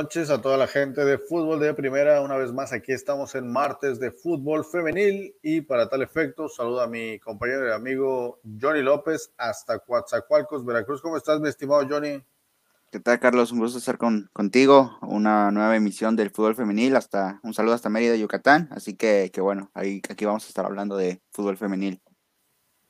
Noches a toda la gente de fútbol de primera. Una vez más, aquí estamos en martes de fútbol femenil y para tal efecto, saludo a mi compañero y amigo Johnny López hasta Coatzacoalcos, Veracruz. ¿Cómo estás, mi estimado Johnny? ¿Qué tal, Carlos? Un gusto estar con, contigo. Una nueva emisión del fútbol femenil. Hasta un saludo hasta Mérida, Yucatán. Así que, que bueno, ahí, aquí vamos a estar hablando de fútbol femenil.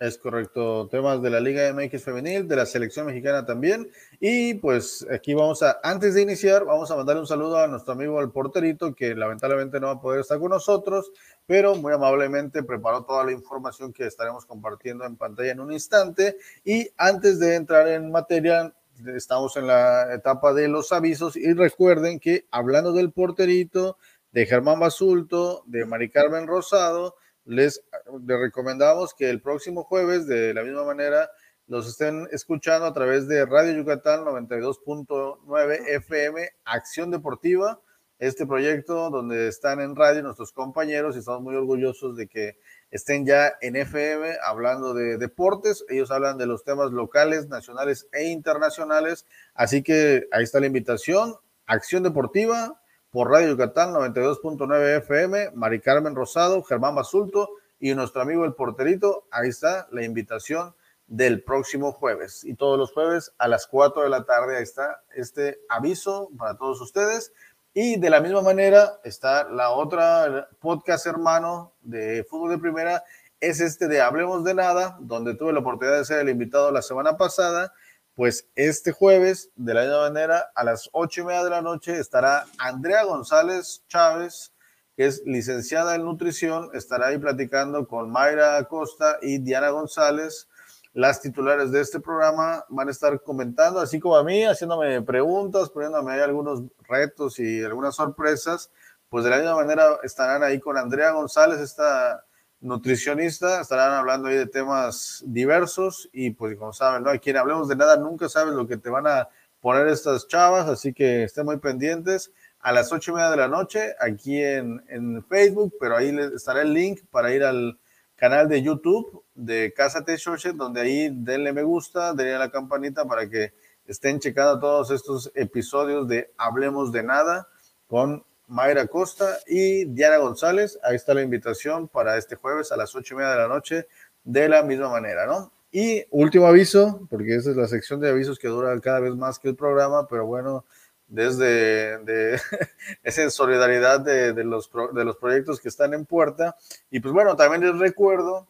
Es correcto, temas de la Liga MX femenil, de la selección mexicana también. Y pues aquí vamos a, antes de iniciar, vamos a mandarle un saludo a nuestro amigo el porterito, que lamentablemente no va a poder estar con nosotros, pero muy amablemente preparó toda la información que estaremos compartiendo en pantalla en un instante. Y antes de entrar en materia, estamos en la etapa de los avisos y recuerden que hablando del porterito, de Germán Basulto, de Mari Carmen Rosado, les, recomendamos que el próximo jueves, de la misma manera, los estén escuchando a través de Radio Yucatán 92.9 FM, Acción Deportiva, este proyecto donde están en radio nuestros compañeros y estamos muy orgullosos de que estén ya en FM hablando de deportes. Ellos hablan de los temas locales, nacionales e internacionales. Así que ahí está la invitación. Acción Deportiva, por Radio Yucatán 92.9 FM, Mari Carmen Rosado, Germán Basulto y nuestro amigo el porterito. Ahí está la invitación del próximo jueves. Y todos los jueves a las 4 de la tarde ahí está este aviso para todos ustedes. Y de la misma manera está la otra podcast hermano de fútbol de primera, es este de Hablemos de Nada, donde tuve la oportunidad de ser el invitado la semana pasada pues este jueves, de la misma manera, a las ocho y media de la noche estará Andrea González Chávez, que es licenciada en nutrición, estará ahí platicando con Mayra Acosta y Diana González. Las titulares de este programa van a estar comentando, así como a mí, haciéndome preguntas, poniéndome ahí algunos retos y algunas sorpresas. Pues de la misma manera estarán ahí con Andrea González, esta nutricionista, estarán hablando ahí de temas diversos y pues como saben, ¿no? Aquí en Hablemos de Nada nunca sabes lo que te van a poner estas chavas, así que estén muy pendientes a las ocho y media de la noche aquí en, en Facebook, pero ahí estará el link para ir al canal de YouTube de Casa Shoche, donde ahí denle me gusta, denle a la campanita para que estén checando todos estos episodios de Hablemos de Nada con Mayra Costa y Diana González. Ahí está la invitación para este jueves a las ocho y media de la noche, de la misma manera, ¿no? Y último aviso, porque esa es la sección de avisos que dura cada vez más que el programa, pero bueno, desde de, solidaridad de, de, los, de los proyectos que están en puerta. Y pues bueno, también les recuerdo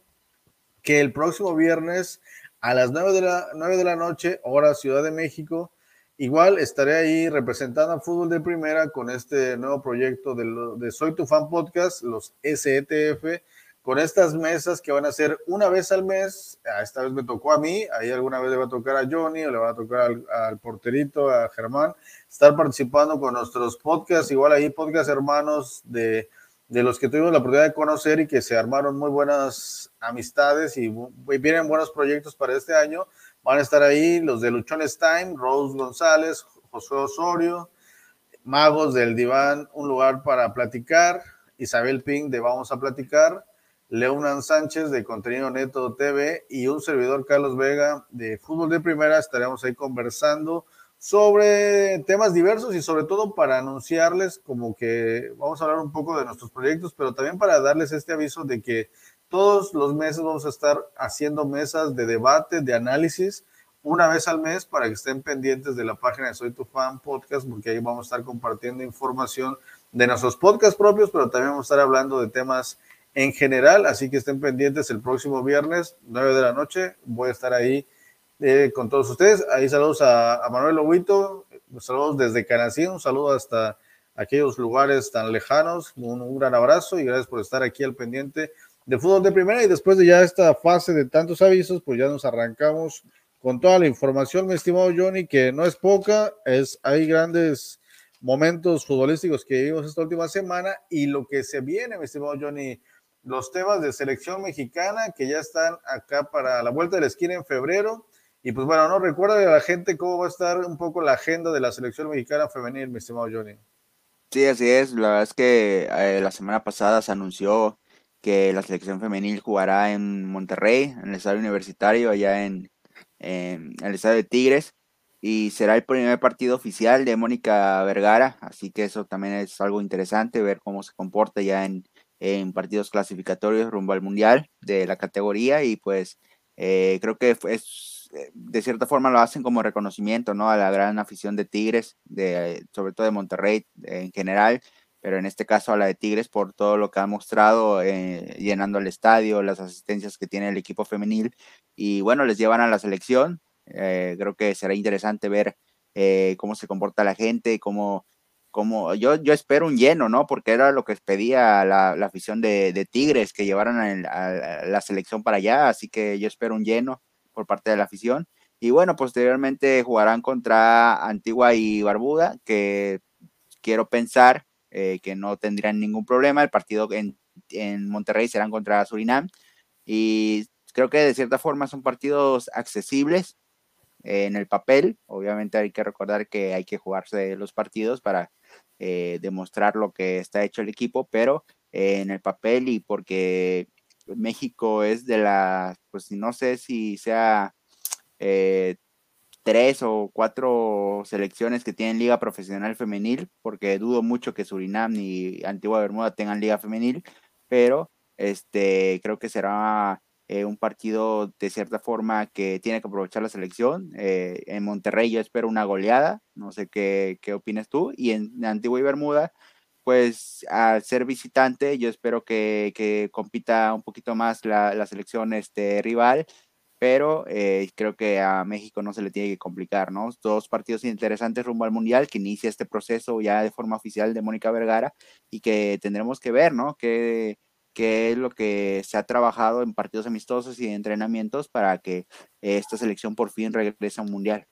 que el próximo viernes a las nueve de la, 9 de la noche, hora Ciudad de México, Igual estaré ahí representando a fútbol de primera con este nuevo proyecto de, Soy tu fan podcast, los SETF, con estas mesas que van a ser una vez al mes. Ah, esta vez me tocó a mí, ahí alguna vez le va a tocar a Johnny o le va a tocar al, al porterito, a Germán, estar participando con nuestros podcasts, igual ahí podcast hermanos de, de los que tuvimos la oportunidad de conocer y que se armaron muy buenas amistades y vienen buenos proyectos para este año Van a estar ahí los de Luchones Time, Rose González, José Osorio, Magos del Diván, un lugar para platicar, Isabel Ping de Vamos a Platicar, Leonan Sánchez de Contenido Neto TV y un servidor Carlos Vega de Fútbol de Primera. Estaremos ahí conversando sobre temas diversos y sobre todo para anunciarles como que vamos a hablar un poco de nuestros proyectos, pero también para darles este aviso de que todos los meses vamos a estar haciendo mesas de debate, de análisis, una vez al mes para que estén pendientes de la página de Soy Tu Fan Podcast, porque ahí vamos a estar compartiendo información de nuestros podcasts propios, pero también vamos a estar hablando de temas en general, así que estén pendientes el próximo viernes, 9 de la noche, voy a estar ahí eh, con todos ustedes. Ahí saludos a, Manuel Lobuito, saludos desde Canací, un saludo hasta aquellos lugares tan lejanos, un gran abrazo y gracias por estar aquí al pendiente de fútbol de primera y después de ya esta fase de tantos avisos, pues ya nos arrancamos con toda la información, mi estimado Johnny, que no es poca, es hay grandes momentos futbolísticos que vivimos esta última semana y lo que se viene, mi estimado Johnny, los temas de selección mexicana que ya están acá para la vuelta de la esquina en febrero. Y pues bueno, no recuerda a la gente cómo va a estar un poco la agenda de la selección mexicana femenil, mi estimado Johnny. Sí, así es. La verdad es que eh, la semana pasada se anunció que la selección femenil jugará en Monterrey, en el estadio universitario, allá en, el estadio de Tigres. y será el primer partido oficial de Mónica Vergara, así que eso también es algo interesante, ver cómo se comporta ya en, en partidos clasificatorios rumbo al Mundial de la categoría y pues eh, creo que es, eh, de cierta forma lo hacen como reconocimiento ¿no? a la gran afición de Tigres, de, sobre todo de Monterrey en general, pero en este caso a la de Tigres por todo lo que ha mostrado eh, llenando el estadio, las asistencias que tiene el equipo femenil y bueno, les llevan a la selección. creo que será interesante ver cómo se comporta la gente, cómo como yo, yo espero un lleno, ¿no? Porque era lo que pedía la, afición de, Tigres, que llevaran a, la selección para allá, así que yo espero un lleno por parte de la afición. Y bueno, posteriormente jugarán contra Antigua y Barbuda, que quiero pensar eh, que no tendrían ningún problema. El partido en, en Monterrey serán contra Surinam. Y creo que de cierta forma son partidos accesibles en el papel. Obviamente hay que recordar que hay que jugarse los partidos para eh, demostrar lo que está hecho el equipo, pero eh, en el papel y porque México es de las, pues no sé si sea eh, tres o cuatro selecciones que tienen liga profesional femenil, porque dudo mucho que Surinam ni Antigua Bermuda tengan liga femenil, pero este creo que será eh, un partido de cierta forma que tiene que aprovechar la selección. Eh, en Monterrey yo espero una goleada, no sé qué, qué opinas tú. Y en Antigua y Bermuda, pues al ser visitante, yo espero que, compita un poquito más la, la selección este, rival, pero eh, creo que a México no se le tiene que complicar, ¿no? Dos partidos interesantes rumbo al Mundial, que inicia este proceso ya de forma oficial de Mónica Vergara y que tendremos que ver, ¿no? Que qué es lo que se ha trabajado en partidos amistosos y entrenamientos para que esta selección por fin regrese a un mundial.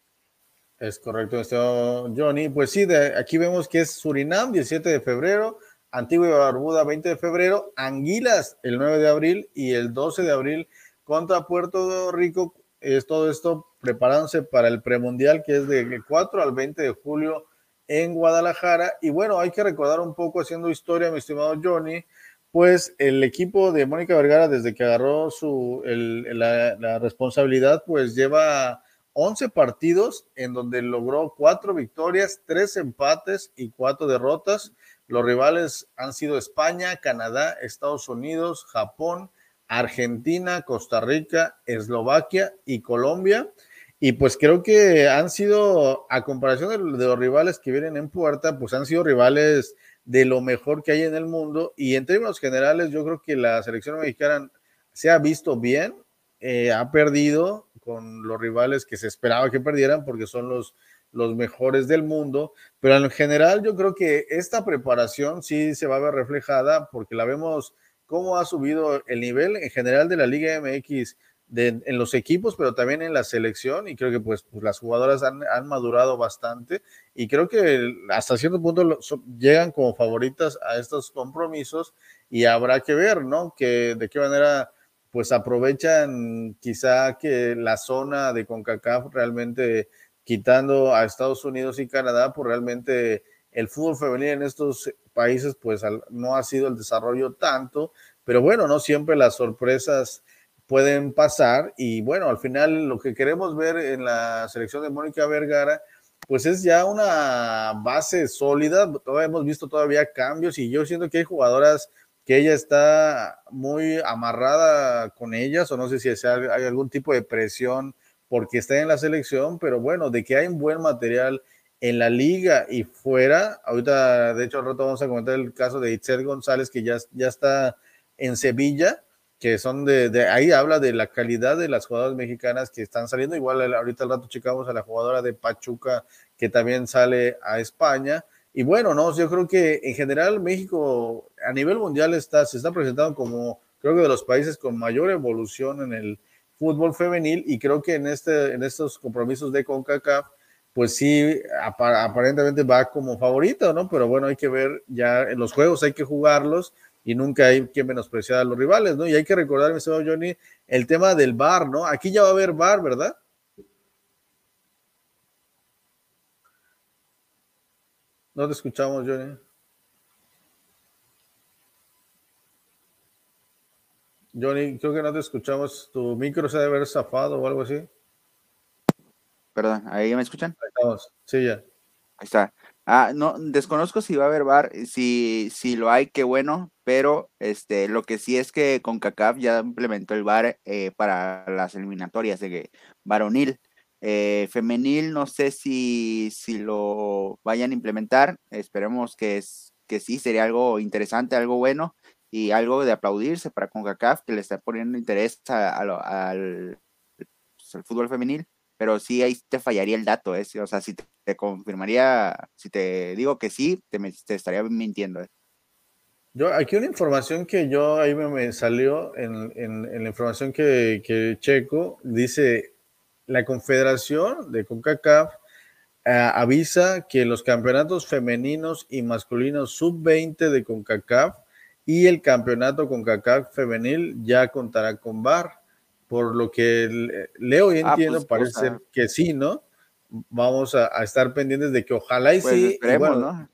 Es correcto, esto, Johnny. Pues sí, de, aquí vemos que es Surinam, 17 de febrero, Antigua y Barbuda, 20 de febrero, Anguilas, el 9 de abril y el 12 de abril contra Puerto Rico. Es todo esto preparándose para el premundial que es de 4 al 20 de julio en Guadalajara. Y bueno, hay que recordar un poco haciendo historia, mi estimado Johnny, pues el equipo de Mónica Vergara, desde que agarró su, la, responsabilidad, pues lleva 11 partidos en donde logró cuatro victorias, tres empates y cuatro derrotas. Los rivales han sido España, Canadá, Estados Unidos, Japón, Argentina, Costa Rica, Eslovaquia y Colombia. Y pues creo que han sido, a comparación de, los rivales que vienen en puerta, pues han sido rivales de lo mejor que hay en el mundo. Y en términos generales, yo creo que la selección mexicana se ha visto bien, eh, ha perdido con los rivales que se esperaba que perdieran porque son los, los mejores del mundo, pero en general yo creo que esta preparación sí se va a ver reflejada porque la vemos cómo ha subido el nivel en general de la Liga MX en los equipos, pero también en la selección, y creo que pues, pues las jugadoras han, han, madurado bastante, y creo que hasta cierto punto llegan como favoritas a estos compromisos, y habrá que ver, ¿no? Que de qué manera pues aprovechan quizá que la zona de CONCACAF realmente quitando a Estados Unidos y Canadá, pues realmente el fútbol femenino en estos países pues no ha sido el desarrollo tanto, pero bueno, no siempre las sorpresas pueden pasar y bueno, al final lo que queremos ver en la selección de Mónica Vergara, pues es ya una base sólida, hemos visto todavía cambios y yo siento que hay jugadoras que ella está muy amarrada con ellas o no sé si hay algún tipo de presión porque está en la selección, pero bueno, de que hay un buen material en la liga y fuera, ahorita de hecho al rato vamos a comentar el caso de Itzel González que ya, ya está en Sevilla, que son de, ahí habla de la calidad de las jugadoras mexicanas que están saliendo. Igual ahorita al rato checamos a la jugadora de Pachuca que también sale a España. Y bueno, no, yo creo que en general México a nivel mundial está, se está presentando como creo que de los países con mayor evolución en el fútbol femenil y creo que en, este, en estos compromisos de CONCACAF, pues sí, aparentemente va como favorito, ¿no? Pero bueno, hay que ver ya en los juegos, hay que jugarlos y nunca hay que menospreciar a los rivales, ¿no? Y hay que recordar, mi señor Johnny, el tema del bar, ¿no? Aquí ya va a haber bar, ¿verdad? No te escuchamos, Johnny. Johnny, creo que no te escuchamos. Tu micro se debe haber zafado o algo así. Perdón, ¿ahí me escuchan? Ahí estamos, sí, ya. Ahí está. Ah, no, desconozco si va a haber bar, si, si lo hay, qué bueno, pero este, lo que sí es que con CACAF ya implementó el bar eh, para las eliminatorias de varonil. Eh, femenil, no sé si, si lo vayan a implementar, esperemos que, es, que sí, sería algo interesante, algo bueno y algo de aplaudirse para CONCACAF que le está poniendo interés al, pues, al fútbol femenil pero sí ahí te fallaría el dato, ¿eh? O sea, si te, confirmaría, si te digo que sí, te, te estaría mintiendo. ¿eh? Yo, aquí una información que yo ahí me, salió en, en, la información que, checo, dice la Confederación de CONCACAF eh, avisa que los campeonatos femeninos y masculinos sub-20 de CONCACAF y el campeonato CONCACAF femenil ya contará con VAR por lo que leo y ah, pues, entiendo, parece ser que sí, ¿no? Vamos a, estar pendientes de que ojalá y pues, sí. ¿no?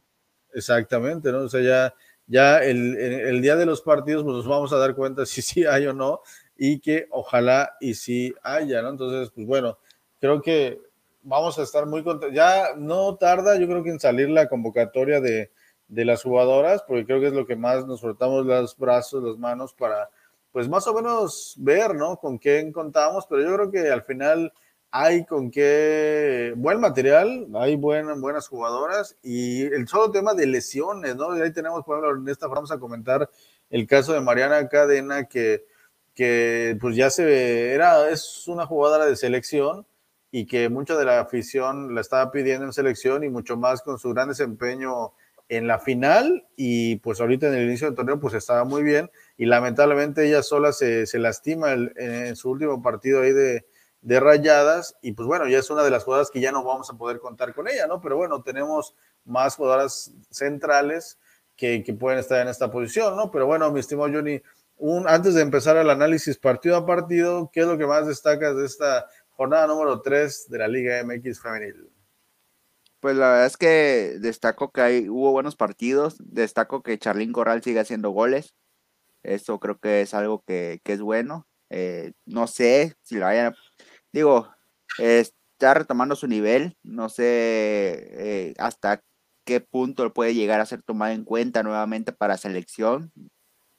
Exactamente, ¿no? O sea, ya, ya el, día de los partidos pues, nos vamos a dar cuenta si sí hay o no y que ojalá y sí haya, ¿no? Entonces, pues bueno, creo que vamos a estar muy contentos. Ya no tarda, yo creo que en salir la convocatoria de, de las jugadoras, porque creo que es lo que más nos frotamos los brazos, las manos para pues más o menos ver, ¿no? Con qué contamos, pero yo creo que al final hay con qué buen material, hay buenas jugadoras y el solo tema de lesiones, ¿no? Y ahí tenemos, por ejemplo, en esta vamos a comentar el caso de Mariana Cadena, que, que pues ya se era, es una jugadora de selección y que mucha de la afición la estaba pidiendo en selección y mucho más con su gran desempeño en la final y pues ahorita en el inicio del torneo pues estaba muy bien y lamentablemente ella sola se, lastima en su último partido ahí de, rayadas y pues bueno, ya es una de las jugadoras que ya no vamos a poder contar con ella, ¿no? Pero bueno, tenemos más jugadoras centrales que, pueden estar en esta posición, ¿no? Pero bueno, mi estimado Johnny, un, antes de empezar el análisis partido a partido, ¿qué es lo que más destacas de esta jornada número 3 de la Liga MX femenil? Pues la verdad es que destaco que hay, hubo buenos partidos, destaco que Charlín Corral sigue haciendo goles, eso creo que es algo que, es bueno. Eh, no sé si lo vayan, digo, está retomando su nivel, no sé eh, hasta qué punto puede llegar a ser tomado en cuenta nuevamente para selección.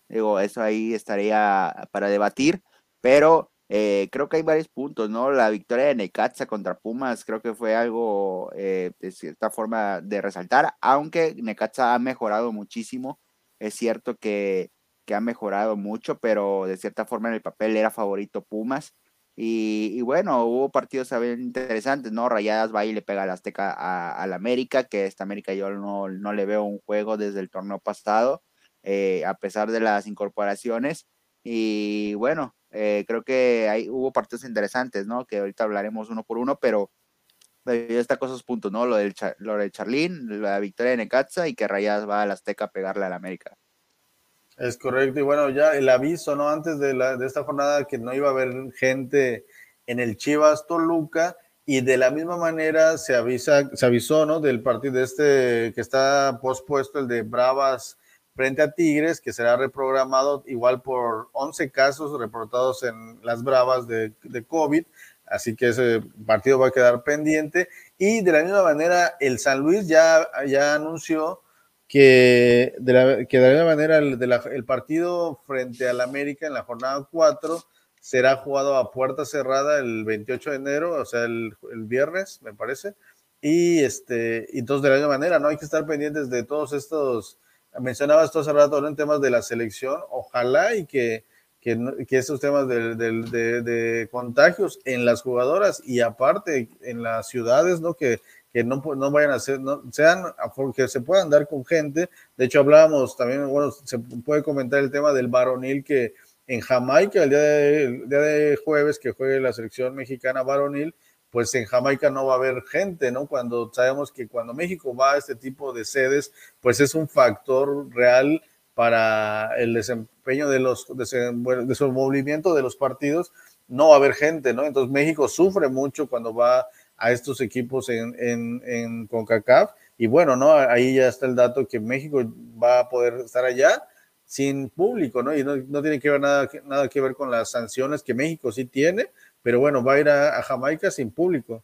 Digo, eso ahí estaría para debatir, pero eh, creo que hay varios puntos, ¿no? La victoria de Necaxa contra Pumas creo que fue algo de cierta forma de resaltar, aunque Necaxa ha mejorado muchísimo. Es cierto que que ha mejorado mucho, pero de cierta forma en el papel era favorito Pumas. Y, bueno, hubo partidos interesantes, ¿no? Rayadas va y le pega al Azteca al América, que esta América yo no, no, le veo un juego desde el torneo pasado, eh, a pesar de las incorporaciones. Y bueno, eh, creo que hay, hubo partidos interesantes, ¿no? Que ahorita hablaremos uno por uno, pero, pero ya está con esos puntos, ¿no? Lo del, lo del Charlín, la victoria de Necaxa y que Rayadas va al Azteca a pegarle al América. Es correcto, y bueno, ya el aviso, ¿no? Antes de, la, de esta jornada que no iba a haber gente en el Chivas Toluca, y de la misma manera se avisa, se avisó, ¿no? Del partido este que está pospuesto, el de Bravas frente a Tigres, que será reprogramado igual por 11 casos reportados en las Bravas de, de COVID, así que ese partido va a quedar pendiente. Y de la misma manera, el San Luis ya, ya anunció que de la, que de alguna manera el, partido frente al América en la jornada 4 será jugado a puerta cerrada el 28 de enero, o sea, el, el viernes, me parece. Y este, entonces de la manera, no hay que estar pendientes de todos estos, mencionabas todo hace rato en temas de la selección, ojalá y que, que, que estos temas de, de, de, contagios en las jugadoras y aparte en las ciudades, ¿no? Que, que no, no vayan a ser, no, sean, porque se puedan dar con gente. De hecho, hablábamos también, bueno, se puede comentar el tema del varonil que en Jamaica, el día de, día de jueves que juegue la selección mexicana varonil, pues en Jamaica no va a haber gente, ¿no? Cuando sabemos que cuando México va a este tipo de sedes, pues es un factor real para el desempeño de los, de su movimiento de los partidos, no va a haber gente, ¿no? Entonces México sufre mucho cuando va a estos equipos en, en, en CONCACAF. Y bueno, ¿no? Ahí ya está el dato que México va a poder estar allá sin público, ¿no? Y no, no tiene que ver nada, nada que ver con las sanciones que México sí tiene, pero bueno, va a ir a, Jamaica sin público.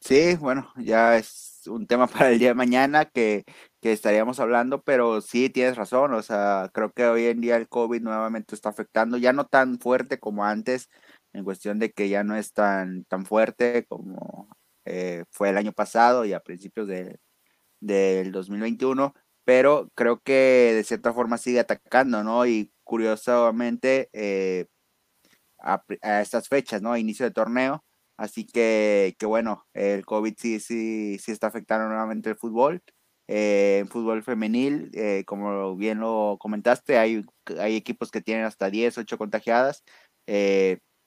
Sí, bueno, ya es un tema para el día de mañana que, que estaríamos hablando, pero sí tienes razón, o sea, creo que hoy en día el COVID nuevamente está afectando, ya no tan fuerte como antes, en cuestión de que ya no es tan, tan fuerte como eh, fue el año pasado y a principios de, del 2021, pero creo que de cierta forma sigue atacando, ¿no? Y curiosamente, eh, a, estas fechas, ¿no? Inicio de torneo, así que, que bueno, el COVID sí, sí, sí está afectando nuevamente el fútbol. Eh, fútbol femenil, eh, como bien lo comentaste, hay, hay equipos que tienen hasta 10, 8 contagiadas.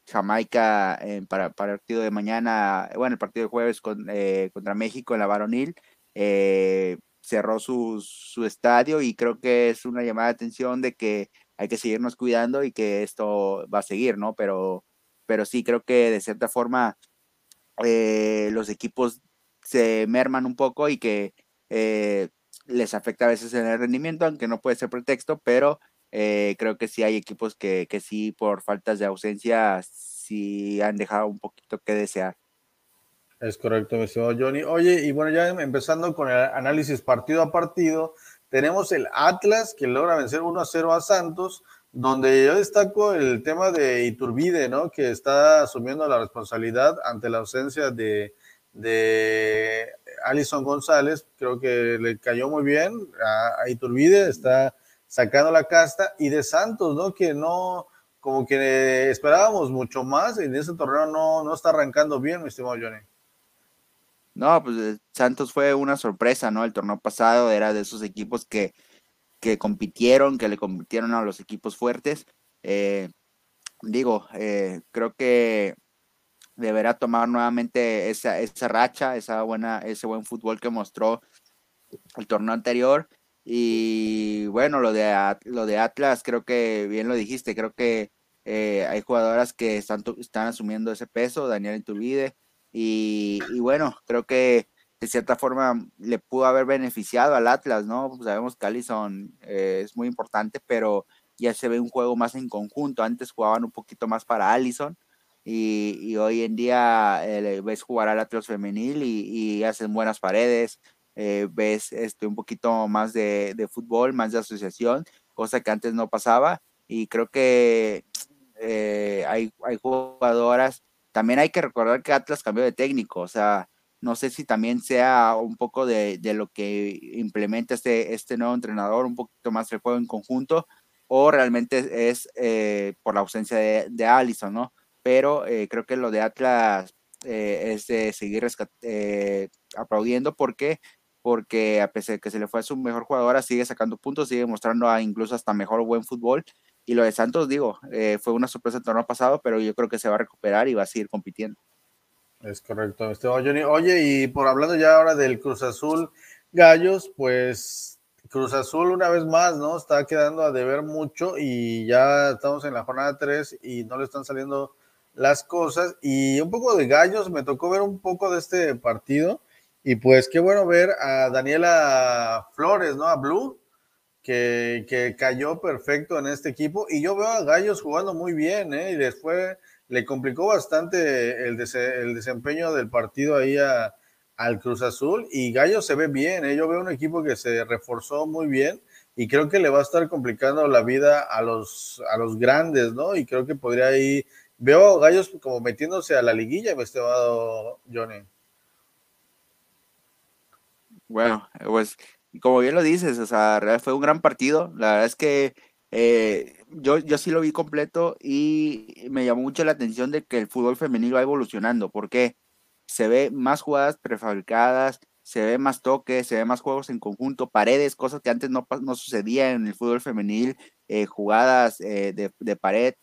Jamaica para, para, el partido de mañana, bueno, el partido de jueves con, contra México en la varonil, eh, cerró su, su, estadio y creo que es una llamada de atención de que hay que seguirnos cuidando y que esto va a seguir, ¿no? Pero, pero sí creo que de cierta forma eh, los equipos se merman un poco y que eh, les afecta a veces en el rendimiento, aunque no puede ser pretexto, pero eh, creo que sí hay equipos que, que sí por faltas de ausencia sí han dejado un poquito que desear. Es correcto, mi estimado Johnny. Oye, y bueno, ya empezando con el análisis partido a partido, tenemos el Atlas que logra vencer 1 a 0 a Santos, donde yo destaco el tema de Iturbide, ¿no? Que está asumiendo la responsabilidad ante la ausencia de, de Alison González. Creo que le cayó muy bien a, Iturbide, está sacando la casta, y de Santos, ¿no? Que no, como que esperábamos mucho más, y en ese torneo no, no está arrancando bien, mi estimado Johnny. No, pues eh, Santos fue una sorpresa, ¿no? El torneo pasado era de esos equipos que, que compitieron, que le compitieron a los equipos fuertes. Eh, digo, eh, creo que deberá tomar nuevamente esa, esa racha, esa buena, ese buen fútbol que mostró el torneo anterior. Y bueno, lo de, lo de Atlas, creo que bien lo dijiste, creo que hay jugadoras que están, están asumiendo ese peso, Daniel Inturbide, y, bueno, creo que de cierta forma le pudo haber beneficiado al Atlas, ¿no? Pues sabemos que Allison eh, es muy importante, pero ya se ve un juego más en conjunto. Antes jugaban un poquito más para Allison y, hoy en día eh, ves jugar al Atlas femenil y, hacen buenas paredes, eh, ves este, un poquito más de, de, fútbol, más de asociación, cosa que antes no pasaba. Y creo que hay, hay jugadoras también hay que recordar que Atlas cambió de técnico, o sea, no sé si también sea un poco de, lo que implementa este, este nuevo entrenador, un poquito más el juego en conjunto, o realmente es eh, por la ausencia de, de Allison, ¿no? Pero eh, creo que lo de Atlas eh, es de seguir aplaudiendo porque porque a pesar de que se le fue a su mejor jugadora, sigue sacando puntos, sigue mostrando incluso hasta mejor buen fútbol y lo de Santos, digo, eh, fue una sorpresa el torneo pasado, pero yo creo que se va a recuperar y va a seguir compitiendo. Es correcto, Esteban Johnny. Oye, y por hablando ya ahora del Cruz Azul Gallos, pues Cruz Azul una vez más, ¿no? Está quedando a deber mucho y ya estamos en la jornada 3 y no le están saliendo las cosas. Y un poco de Gallos, me tocó ver un poco de este partido. Y pues qué bueno ver a Daniela Flores, ¿no? A Blue, que, cayó perfecto en este equipo. Y yo veo a Gallos jugando muy bien, ¿eh? Y después le complicó bastante el, el desempeño del partido ahí al Cruz Azul. Y Gallos se ve bien, ¿eh? Yo veo un equipo que se reforzó muy bien y creo que le va a estar complicando la vida a los, grandes, ¿no? Y creo que podría ahí. Veo a Gallos como metiéndose a la liguilla, mi estimado Johnny. Bueno, pues como bien lo dices, o sea, fue un gran partido. La verdad es que eh, yo, yo sí lo vi completo y me llamó mucho la atención de que el fútbol femenino va evolucionando, porque se ve más jugadas prefabricadas, se ve más toques, se ve más juegos en conjunto, paredes, cosas que antes no, no sucedían en el fútbol femenil, eh, jugadas eh, de, de, pared.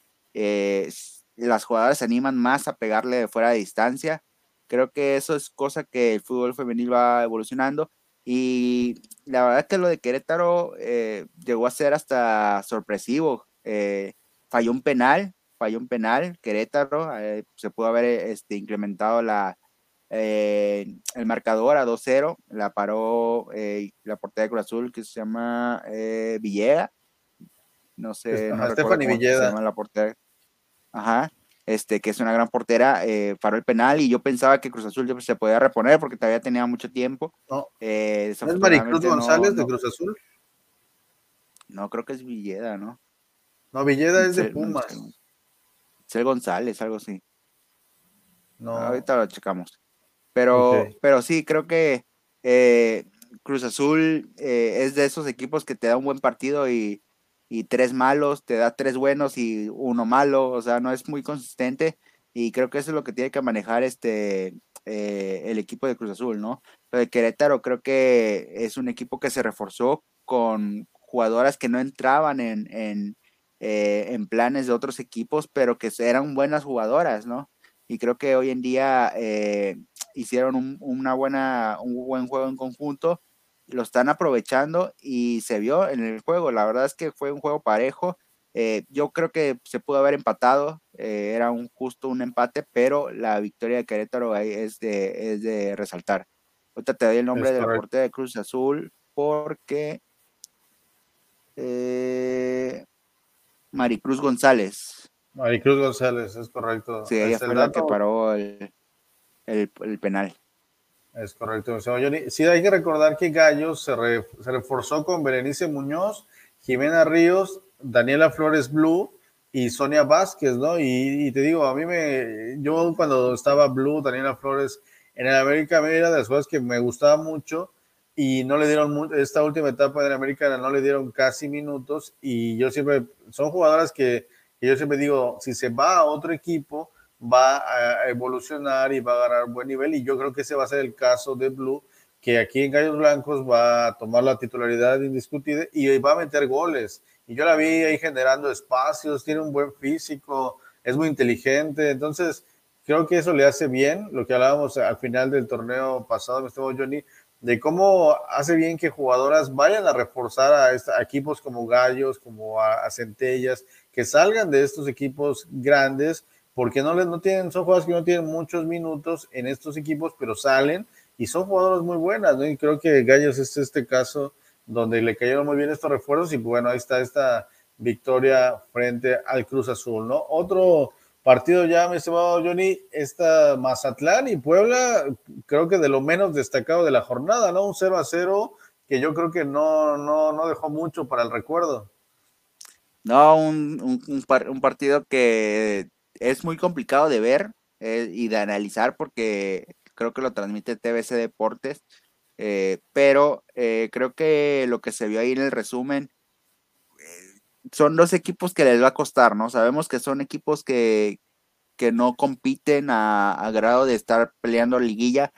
las jugadoras se animan más a pegarle de fuera de distancia. Creo que eso es cosa que el fútbol femenil va evolucionando y la verdad es que lo de Querétaro eh, llegó a ser hasta sorpresivo. Eh, falló un penal, falló un penal, Querétaro, eh, se pudo haber este, incrementado la, el marcador a 2-0, la paró la portería de Cruz Azul que se llama Villeda, no sé, no Stephanie Villeda. Se llama la portería. Ajá, este, que es una gran portera, eh, paró el penal y yo pensaba que Cruz Azul se podía reponer porque todavía tenía mucho tiempo. No. Eh, ¿Es Maricruz González de Cruz Azul? No, creo que es Villeda, ¿no? No, Villeda es de Pumas. Es el González, algo así. No. Ahorita lo checamos. Pero, pero sí, creo que eh, Cruz Azul eh, es de esos equipos que te da un buen partido y, y, tres malos, te da tres buenos y uno malo, o sea, no es muy consistente y creo que eso es lo que tiene que manejar este eh, el equipo de Cruz Azul, ¿no? Lo de Querétaro creo que es un equipo que se reforzó con jugadoras que no entraban en, en, en planes de otros equipos, pero que eran buenas jugadoras, ¿no? Y creo que hoy en día hicieron un, una buena, un buen juego en conjunto, lo están aprovechando y se vio en el juego. La verdad es que fue un juego parejo. Eh, yo creo que se pudo haber empatado, eh, era un justo un empate, pero la victoria de Querétaro es de, es de resaltar. Ahorita te doy el nombre del portero de Cruz Azul porque eh, Maricruz González. Maricruz González, es correcto. Sí, ella fue la que paró el, el, penal. Es correcto. sí, hay que recordar que Gallos se, reforzó con Berenice Muñoz, Jimena Ríos, Daniela Flores Blue y Sonia Vázquez, ¿no? Y, te digo, a mí me, yo cuando estaba Blue, Daniela Flores en el América, me era de las cosas que me gustaba mucho y no le dieron, esta última etapa en América no le dieron casi minutos y yo siempre, son jugadoras que, que yo siempre digo, si se va a otro equipo, va a evolucionar y va a ganar buen nivel y yo creo que ese va a ser el caso de Blue, que aquí en Gallos Blancos va a tomar la titularidad indiscutida y va a meter goles. Y yo la vi ahí generando espacios, tiene un buen físico, es muy inteligente, entonces creo que eso le hace bien, lo que hablábamos al final del torneo pasado, me estuvo Johnny, de cómo hace bien que jugadoras vayan a reforzar a, equipos como Gallos, como a, Centellas, que salgan de estos equipos grandes porque no, no tienen, son jugadores que no tienen muchos minutos en estos equipos, pero salen y son jugadores muy buenas, ¿no? Y creo que Gallos es este caso donde le cayeron muy bien estos refuerzos y bueno, ahí está esta victoria frente al Cruz Azul, ¿no? Otro partido ya, mi estimado Johnny, está Mazatlán y Puebla, creo que de lo menos destacado de la jornada, ¿no? Un 0 a 0 que yo creo que no, no, no dejó mucho para el recuerdo. No, un, un partido que es muy complicado de ver eh, y de analizar porque creo que lo transmite TBC Deportes, eh, pero eh, creo que lo que se vio ahí en el resumen son dos equipos que les va a costar, ¿no? Sabemos que son equipos que, que no compiten a, grado de estar peleando liguilla,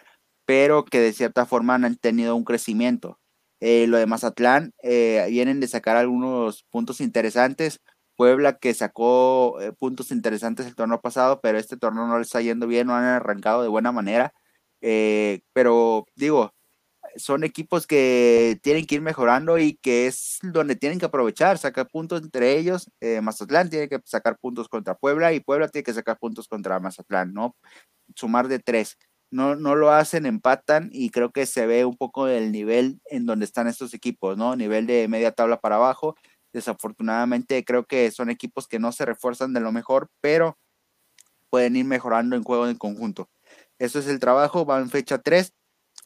pero que de cierta forma han tenido un crecimiento. lo de Mazatlán, vienen de sacar algunos puntos interesantes. Puebla que sacó eh, puntos interesantes el torneo pasado, pero este torneo no le está yendo bien, no han arrancado de buena manera. Eh, pero digo, son equipos que tienen que ir mejorando y que es donde tienen que aprovechar, sacar puntos entre ellos. Eh, Mazatlán tiene que sacar puntos contra Puebla y Puebla tiene que sacar puntos contra Mazatlán, ¿no? Sumar de tres. No, no lo hacen, empatan y creo que se ve un poco el nivel en donde están estos equipos, ¿no? Nivel de media tabla para abajo Desafortunadamente creo que son equipos que no se refuerzan de lo mejor, pero pueden ir mejorando en juego en conjunto. Eso es el trabajo, va en fecha 3,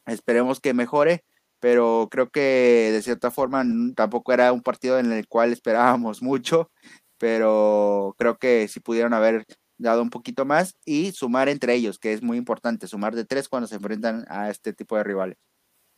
esperemos que mejore, pero creo que de cierta forma tampoco era un partido en el cual esperábamos mucho, pero creo que si pudieron haber dado un poquito más y sumar entre ellos, que es muy importante, sumar de tres cuando se enfrentan a este tipo de rivales.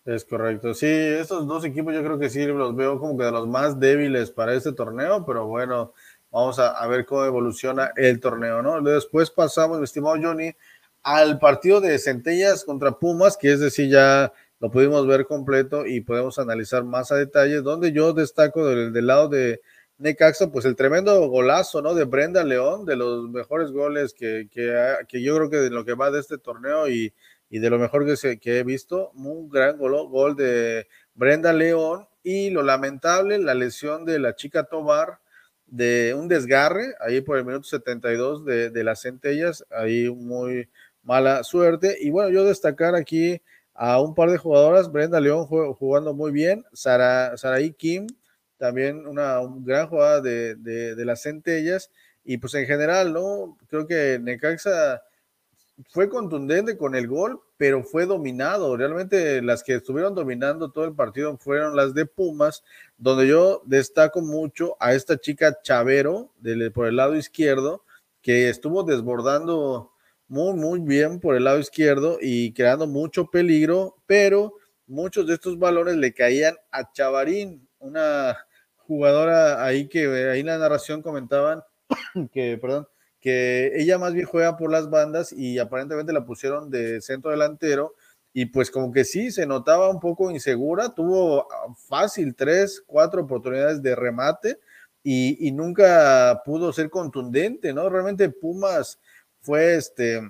Es correcto. Sí, estos dos equipos yo creo que sí los veo como que de los más débiles para este torneo, pero bueno, vamos a, ver cómo evoluciona el torneo, ¿no? Después pasamos, mi estimado Johnny, al partido de Centellas contra Pumas, que es decir, ya lo pudimos ver completo y podemos analizar más a detalle, donde yo destaco del, del lado de Necaxa, pues el tremendo golazo, ¿no? De Brenda León, de los mejores goles que, que, que yo creo que de lo que va de este torneo y y de lo mejor que, he visto, un gran gol, gol, de Brenda León y lo lamentable, la lesión de la chica Tobar, de un desgarre ahí por el minuto 72 de, de las centellas, ahí muy mala suerte. Y bueno, yo destacar aquí a un par de jugadoras, Brenda León jugando muy bien, Sara, Saraí Kim, también una gran jugada de, de, de las centellas, y pues en general, ¿no? Creo que Necaxa fue contundente con el gol, pero fue dominado. Realmente las que estuvieron dominando todo el partido fueron las de Pumas, donde yo destaco mucho a esta chica Chavero por el lado izquierdo, que estuvo desbordando muy, muy bien por el lado izquierdo y creando mucho peligro, pero muchos de estos balones le caían a Chavarín, una jugadora ahí que ahí en la narración comentaban que, perdón, que ella más bien juega por las bandas y aparentemente la pusieron de centro delantero y pues como que sí, se notaba un poco insegura, tuvo fácil tres, cuatro oportunidades de remate y, y nunca pudo ser contundente, ¿no? Realmente Pumas fue este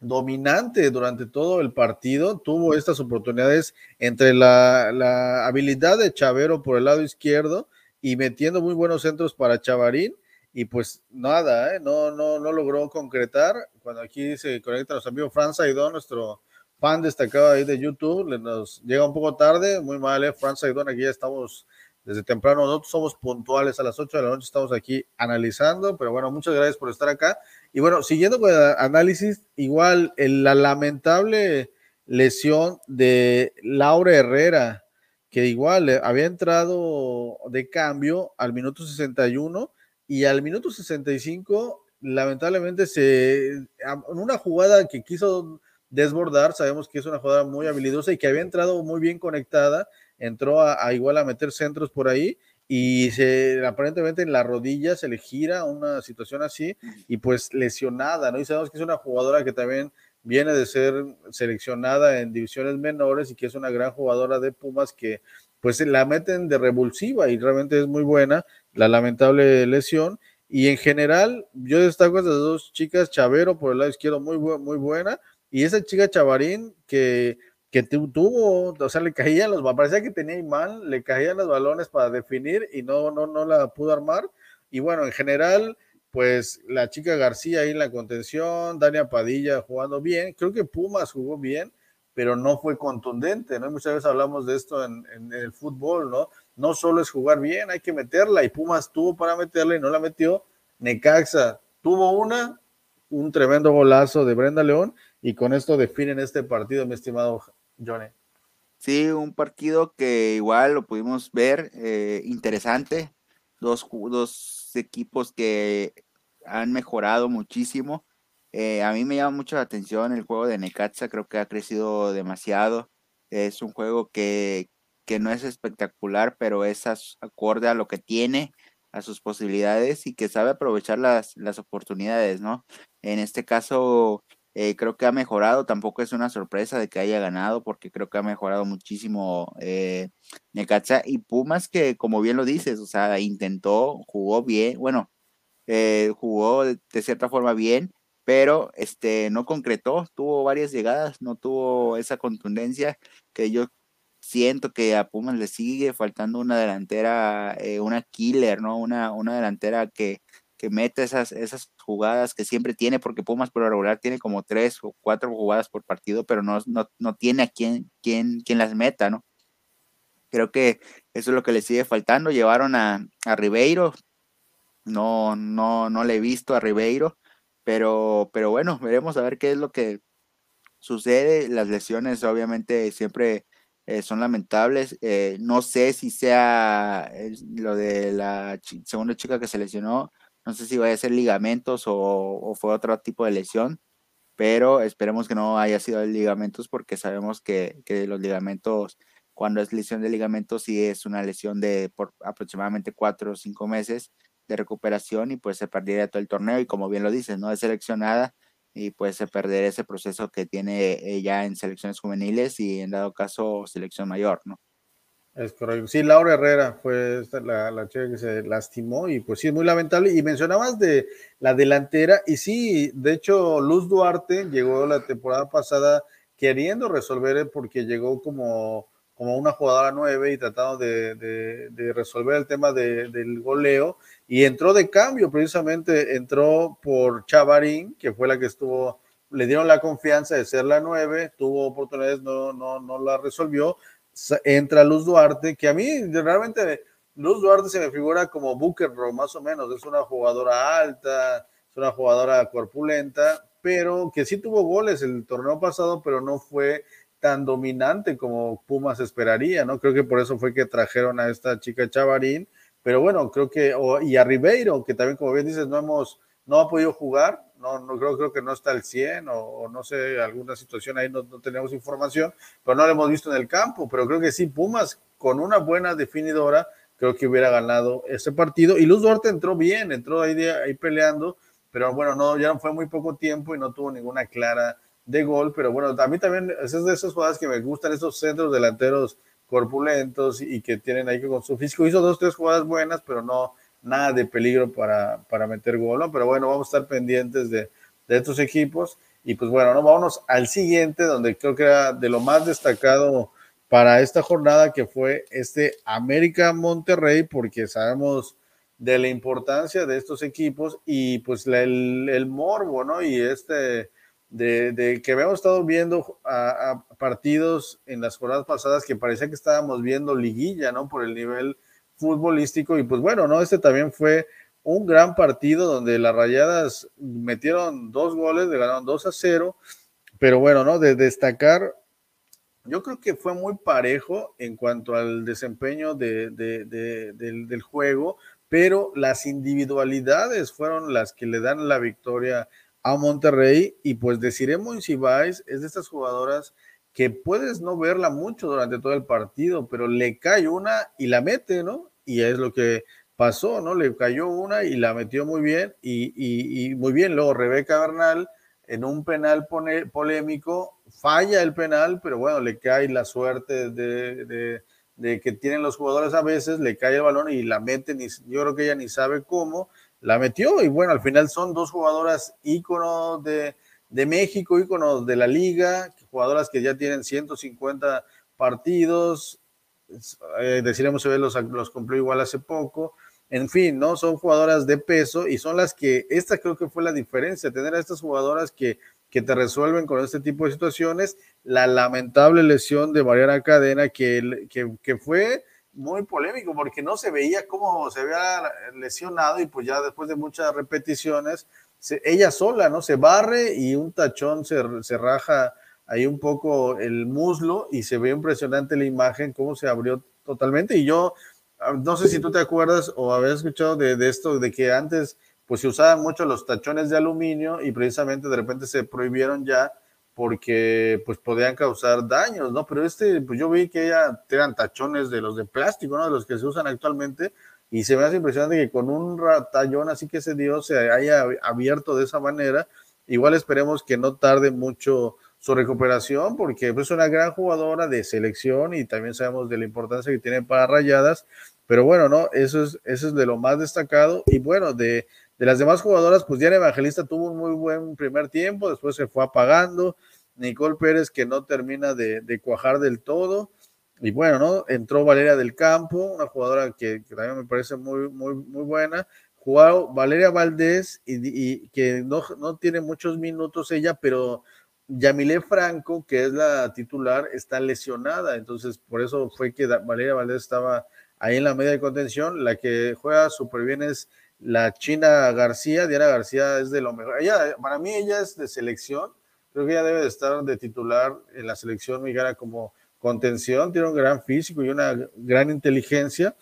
dominante durante todo el partido, tuvo estas oportunidades entre la, la habilidad de Chavero por el lado izquierdo y metiendo muy buenos centros para Chavarín y pues nada, ¿eh? no, no, no logró concretar. Cuando aquí se conecta nuestro amigo Franz Aidón, nuestro fan destacado ahí de YouTube, le nos llega un poco tarde, muy mal, ¿eh? Franz Aidón, aquí ya estamos desde temprano, nosotros somos puntuales a las 8 de la noche, estamos aquí analizando, pero bueno, muchas gracias por estar acá. Y bueno, siguiendo con el análisis, igual la lamentable lesión de Laura Herrera, que igual eh, había entrado de cambio al minuto 61 y al minuto 65, lamentablemente, se, en una jugada que quiso desbordar, sabemos que es una jugada muy habilidosa y que había entrado muy bien conectada, entró a, igual a meter centros por ahí y se, aparentemente en la rodilla se le gira una situación así y pues lesionada, ¿no? Y sabemos que es una jugadora que también viene de ser seleccionada en divisiones menores y que es una gran jugadora de Pumas que pues la meten de revulsiva y realmente es muy buena, la lamentable lesión. Y en general, yo destaco a estas dos chicas, Chavero por el lado izquierdo, muy, muy buena, y esa chica Chavarín que, que tuvo, o sea, le caían los, parecía que tenía imán, le caían los balones para definir y no, no, no la pudo armar. Y bueno, en general, pues la chica García ahí en la contención, Dania Padilla jugando bien, creo que Pumas jugó bien, pero no fue contundente, ¿no? Muchas veces hablamos de esto en, el fútbol, ¿no? No solo es jugar bien, hay que meterla, y Pumas tuvo para meterla y no la metió. Necaxa tuvo una, un tremendo golazo de Brenda León, y con esto definen este partido, mi estimado Johnny. Sí, un partido que igual lo pudimos ver, eh, interesante, dos, dos equipos que han mejorado muchísimo eh, a mí me llama mucho la atención el juego de Necaxa, creo que ha crecido demasiado. Es un juego que, que no es espectacular, pero es acorde a lo que tiene, a sus posibilidades y que sabe aprovechar las, las oportunidades, ¿no? En este caso, eh, creo que ha mejorado, tampoco es una sorpresa de que haya ganado, porque creo que ha mejorado muchísimo eh, Necaxa y Pumas, que como bien lo dices, o sea, intentó, jugó bien, bueno, jugó de cierta forma bien pero este, no concretó, tuvo varias llegadas, no tuvo esa contundencia que yo siento que a Pumas le sigue faltando una delantera, eh, una killer, ¿no? Una, una delantera que, que mete esas, esas jugadas que siempre tiene, porque Pumas por lo regular tiene como tres o cuatro jugadas por partido, pero no, no, tiene a quien, quien, quien las meta, ¿no? Creo que eso es lo que le sigue faltando. Llevaron a, a Ribeiro, no, no, no le he visto a Ribeiro. Pero, pero bueno, veremos a ver qué es lo que sucede. Las lesiones obviamente siempre eh, son lamentables. Eh, no sé si sea lo de la segunda chica que se lesionó, no sé si vaya a ser ligamentos o, fue otro tipo de lesión, pero esperemos que no haya sido ligamentos porque sabemos que, que los ligamentos, cuando es lesión de ligamentos, sí es una lesión de por aproximadamente cuatro o cinco meses de recuperación y pues se perdería todo el torneo y como bien lo dices, no es seleccionada y pues se perdería ese proceso que tiene ella en selecciones juveniles y en dado caso selección mayor, ¿no? Es correcto. Sí, Laura Herrera fue la, la chica que se lastimó y pues sí, es muy lamentable. Y mencionabas de la delantera y sí, de hecho, Luz Duarte llegó la temporada pasada queriendo resolver porque llegó como como una jugadora nueve y tratando de, resolver el tema del goleo. Y entró de cambio, precisamente entró por Chavarín, que fue la que estuvo, le dieron la confianza de ser la nueve, tuvo oportunidades, no, no, no la resolvió. Entra Luz Duarte, que a mí realmente Luz Duarte se me figura como Booker más o menos, es una jugadora alta, es una jugadora corpulenta, pero que sí tuvo goles el torneo pasado, pero no fue tan dominante como Pumas esperaría, ¿no? Creo que por eso fue que trajeron a esta chica Chavarín, pero bueno, creo que, y a Ribeiro, que también, como bien dices, no hemos, no ha podido jugar, no, no creo, creo que no está al 100 o, no sé, alguna situación ahí no, no, tenemos información, pero no lo hemos visto en el campo, pero creo que sí, Pumas con una buena definidora, creo que hubiera ganado ese partido, y Luz Duarte entró bien, entró ahí, ahí peleando, pero bueno, no, ya fue muy poco tiempo y no tuvo ninguna clara de gol, pero bueno, a mí también es de esas jugadas que me gustan, esos centros delanteros corpulentos y que tienen ahí con su físico. Hizo dos, tres jugadas buenas, pero no nada de peligro para, para meter gol, Pero bueno, vamos a estar pendientes de, de estos equipos. Y pues bueno, ¿no? vámonos al siguiente, donde creo que era de lo más destacado para esta jornada, que fue este América Monterrey, porque sabemos de la importancia de estos equipos y pues el, el morbo, ¿no? Y este de, que habíamos estado viendo partidos en las jornadas pasadas que parecía que estábamos viendo liguilla, ¿no? Por el nivel futbolístico y pues bueno, ¿no? Este también fue un gran partido donde las Rayadas metieron dos goles, le ganaron 2 a 0, pero bueno, ¿no? De destacar, yo creo que fue muy parejo en cuanto al desempeño de, del juego, pero las individualidades fueron las que le dan la victoria a Monterrey y pues deciremos Monsiváis es de estas jugadoras que puedes no verla mucho durante todo el partido, pero le cae una y la mete, ¿no? Y es lo que pasó, ¿no? Le cayó una y la metió muy bien y, muy bien. Luego Rebeca Bernal en un penal polémico falla el penal, pero bueno, le cae la suerte de, de, que tienen los jugadores a veces, le cae el balón y la meten y yo creo que ella ni sabe cómo la metió y bueno, al final son dos jugadoras íconos de, México, íconos de la liga, jugadoras que ya tienen 150 partidos, eh, deciremos se los, los cumplió igual hace poco, en fin, ¿no? Son jugadoras de peso y son las que, esta creo que fue la diferencia, tener a estas jugadoras que, que te resuelven con este tipo de situaciones, la lamentable lesión de Mariana Cadena que, que, que fue muy polémico porque no se veía cómo se había lesionado y pues ya después de muchas repeticiones, ella sola, ¿no? Se barre y un tachón se, se, raja ahí un poco el muslo y se ve impresionante la imagen, cómo se abrió totalmente. Y yo, ah, no sé si tú te acuerdas o habías escuchado de, de esto, de que antes pues se usaban mucho los tachones de aluminio y precisamente de repente se prohibieron ya porque pues podían causar daños, ¿no? Pero este, pues yo vi que ya eran tachones de los de plástico, ¿no? De los que se usan actualmente, y se me hace impresionante que con un tallón así que se dio, se haya abierto de esa manera. Igual esperemos que no tarde mucho su recuperación, porque pues, es una gran jugadora de selección y también sabemos de la importancia que tiene para rayadas, pero bueno, ¿no? Eso es, eso es de lo más destacado, y bueno, de, de las demás jugadoras, pues Diana Evangelista tuvo un muy buen primer tiempo, después se fue apagando, Nicole Pérez que no termina de, cuajar del todo. Y bueno, ¿no? Entró Valeria del Campo, una jugadora que, también me parece muy, muy, muy buena. Jugó Valeria Valdés y, que no, no, tiene muchos minutos ella, pero Yamile Franco, que es la titular, está lesionada. Entonces, por eso fue que Valeria Valdés estaba ahí en la media de contención. La que juega súper bien es la China García. Diana García es de lo mejor. Ella, para mí, ella es de selección Creo que ya debe de estar de titular en la selección mexicana como contención, tiene un gran físico y una gran inteligencia.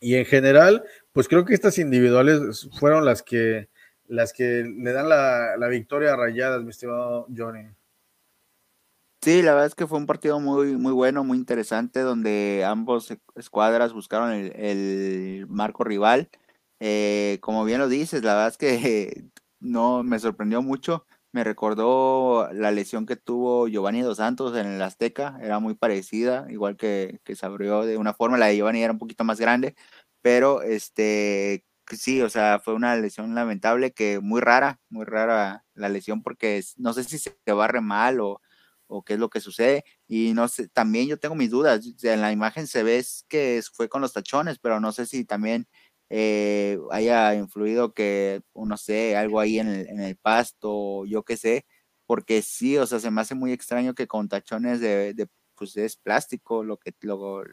Y en general, pues creo que estas individuales fueron las que, las que le dan la, la victoria a Rayadas, mi estimado Johnny. Sí, la verdad es que fue un partido muy, muy bueno, muy interesante, donde ambos escuadras buscaron el, marco rival. Eh, como bien lo dices, la verdad es que no me sorprendió mucho me recordó la lesión que tuvo Giovanni Dos Santos en el Azteca, era muy parecida, igual que, que se abrió de una forma, la de Giovanni era un poquito más grande, pero este, sí, o sea, fue una lesión lamentable que muy rara, muy rara la lesión porque no sé si se barre mal o, o qué es lo que sucede. Y no sé, también yo tengo mis dudas. En la imagen se ve que fue con los tachones, pero no sé si también eh, haya influido que, no sé, algo ahí en el, en el pasto, yo qué sé, porque sí, o sea, se me hace muy extraño que con tachones de, de pues es plástico lo que los,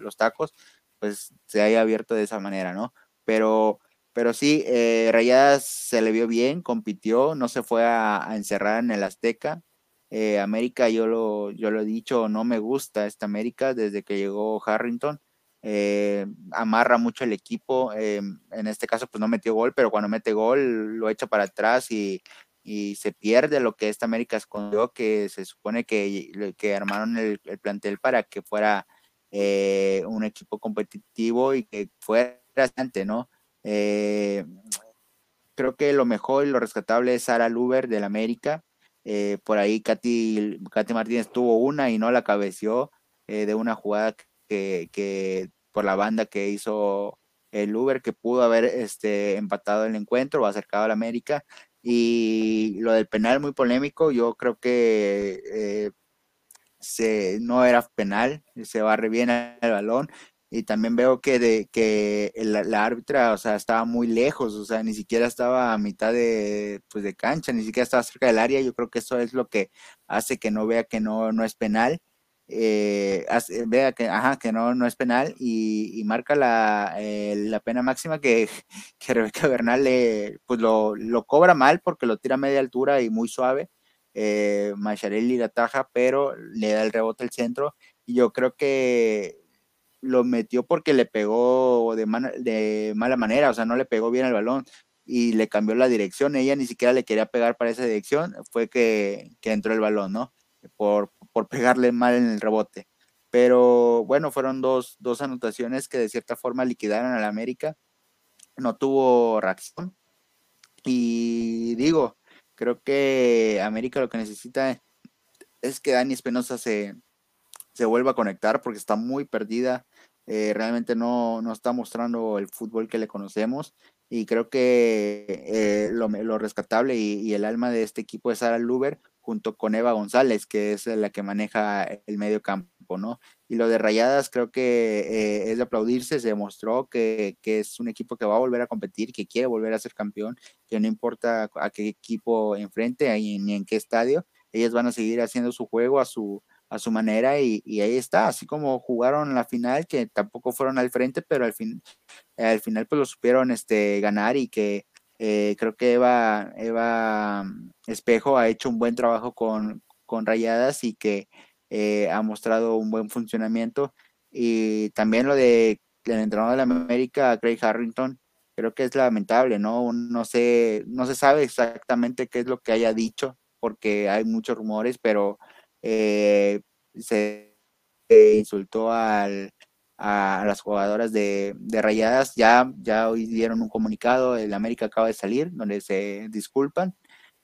los tacos, pues se haya abierto de esa manera, ¿no? Pero, pero sí, eh, Rayadas se le vio bien, compitió, no se fue a, encerrar en el Azteca. Eh, América, yo lo, yo lo he dicho, no me gusta esta América desde que llegó Harrington. Eh, amarra mucho el equipo. en este caso, pues no metió gol, pero cuando mete gol lo echa para atrás y, y se pierde lo que esta América escondió, que se supone que, que armaron el, plantel para que fuera eh, un equipo competitivo y que fuera bastante, ¿no? Eh, creo que lo mejor y lo rescatable es Sara Luber del América. Eh, por ahí Katy, Katy, Martínez tuvo una y no la cabeció de una jugada que, que, por la banda que hizo el Uber que pudo haber este, empatado el encuentro o acercado al América. Y lo del penal muy polémico, yo creo que eh, se, no era penal, se barre bien el balón. Y también veo que, de, que la, árbitra, o sea, estaba muy lejos, o sea, ni siquiera estaba a mitad de, pues, de cancha, ni siquiera estaba cerca del área. Yo creo que eso es lo que hace que no vea que no, no es penal. Eh, vea que, no, no es penal y, marca la, eh, la, pena máxima que, que Rebeca Bernal le, pues lo, lo, cobra mal porque lo tira a media altura y muy suave. Eh, Macharelli la taja, pero le da el rebote al centro y yo creo que lo metió porque le pegó de, mala manera, o sea, no le pegó bien el balón y le cambió la dirección. Ella ni siquiera le quería pegar para esa dirección, fue que, que entró el balón, ¿no? Por, por pegarle mal en el rebote. Pero bueno, fueron dos, dos anotaciones que de cierta forma liquidaron al América. No tuvo reacción. Y digo, creo que América lo que necesita es que Dani Espinosa se, se vuelva a conectar porque está muy perdida. Eh, realmente no, no, está mostrando el fútbol que le conocemos y creo que eh, lo, lo, rescatable y, y, el alma de este equipo es Sara Luber junto con Eva González, que es la que maneja el medio campo, ¿no? Y lo de Rayadas creo que eh, es de aplaudirse, se demostró que, es un equipo que va a volver a competir, que quiere volver a ser campeón, que no importa a qué equipo enfrente ni en qué estadio, ellas van a seguir haciendo su juego a su, a su manera y, ahí está, así como jugaron la final, que tampoco fueron al frente, pero al, fin, al final pues lo supieron este, ganar y que eh, creo que Eva, Eva Espejo ha hecho un buen trabajo con, con Rayadas y que eh, ha mostrado un buen funcionamiento. Y también lo de el entrenador de la América, Craig Harrington, creo que es lamentable, ¿no? No sé, no se sabe exactamente qué es lo que haya dicho, porque hay muchos rumores, pero eh, se insultó al, a, las jugadoras de, Rayadas. Ya, ya hoy dieron un comunicado, el América acaba de salir, donde se disculpan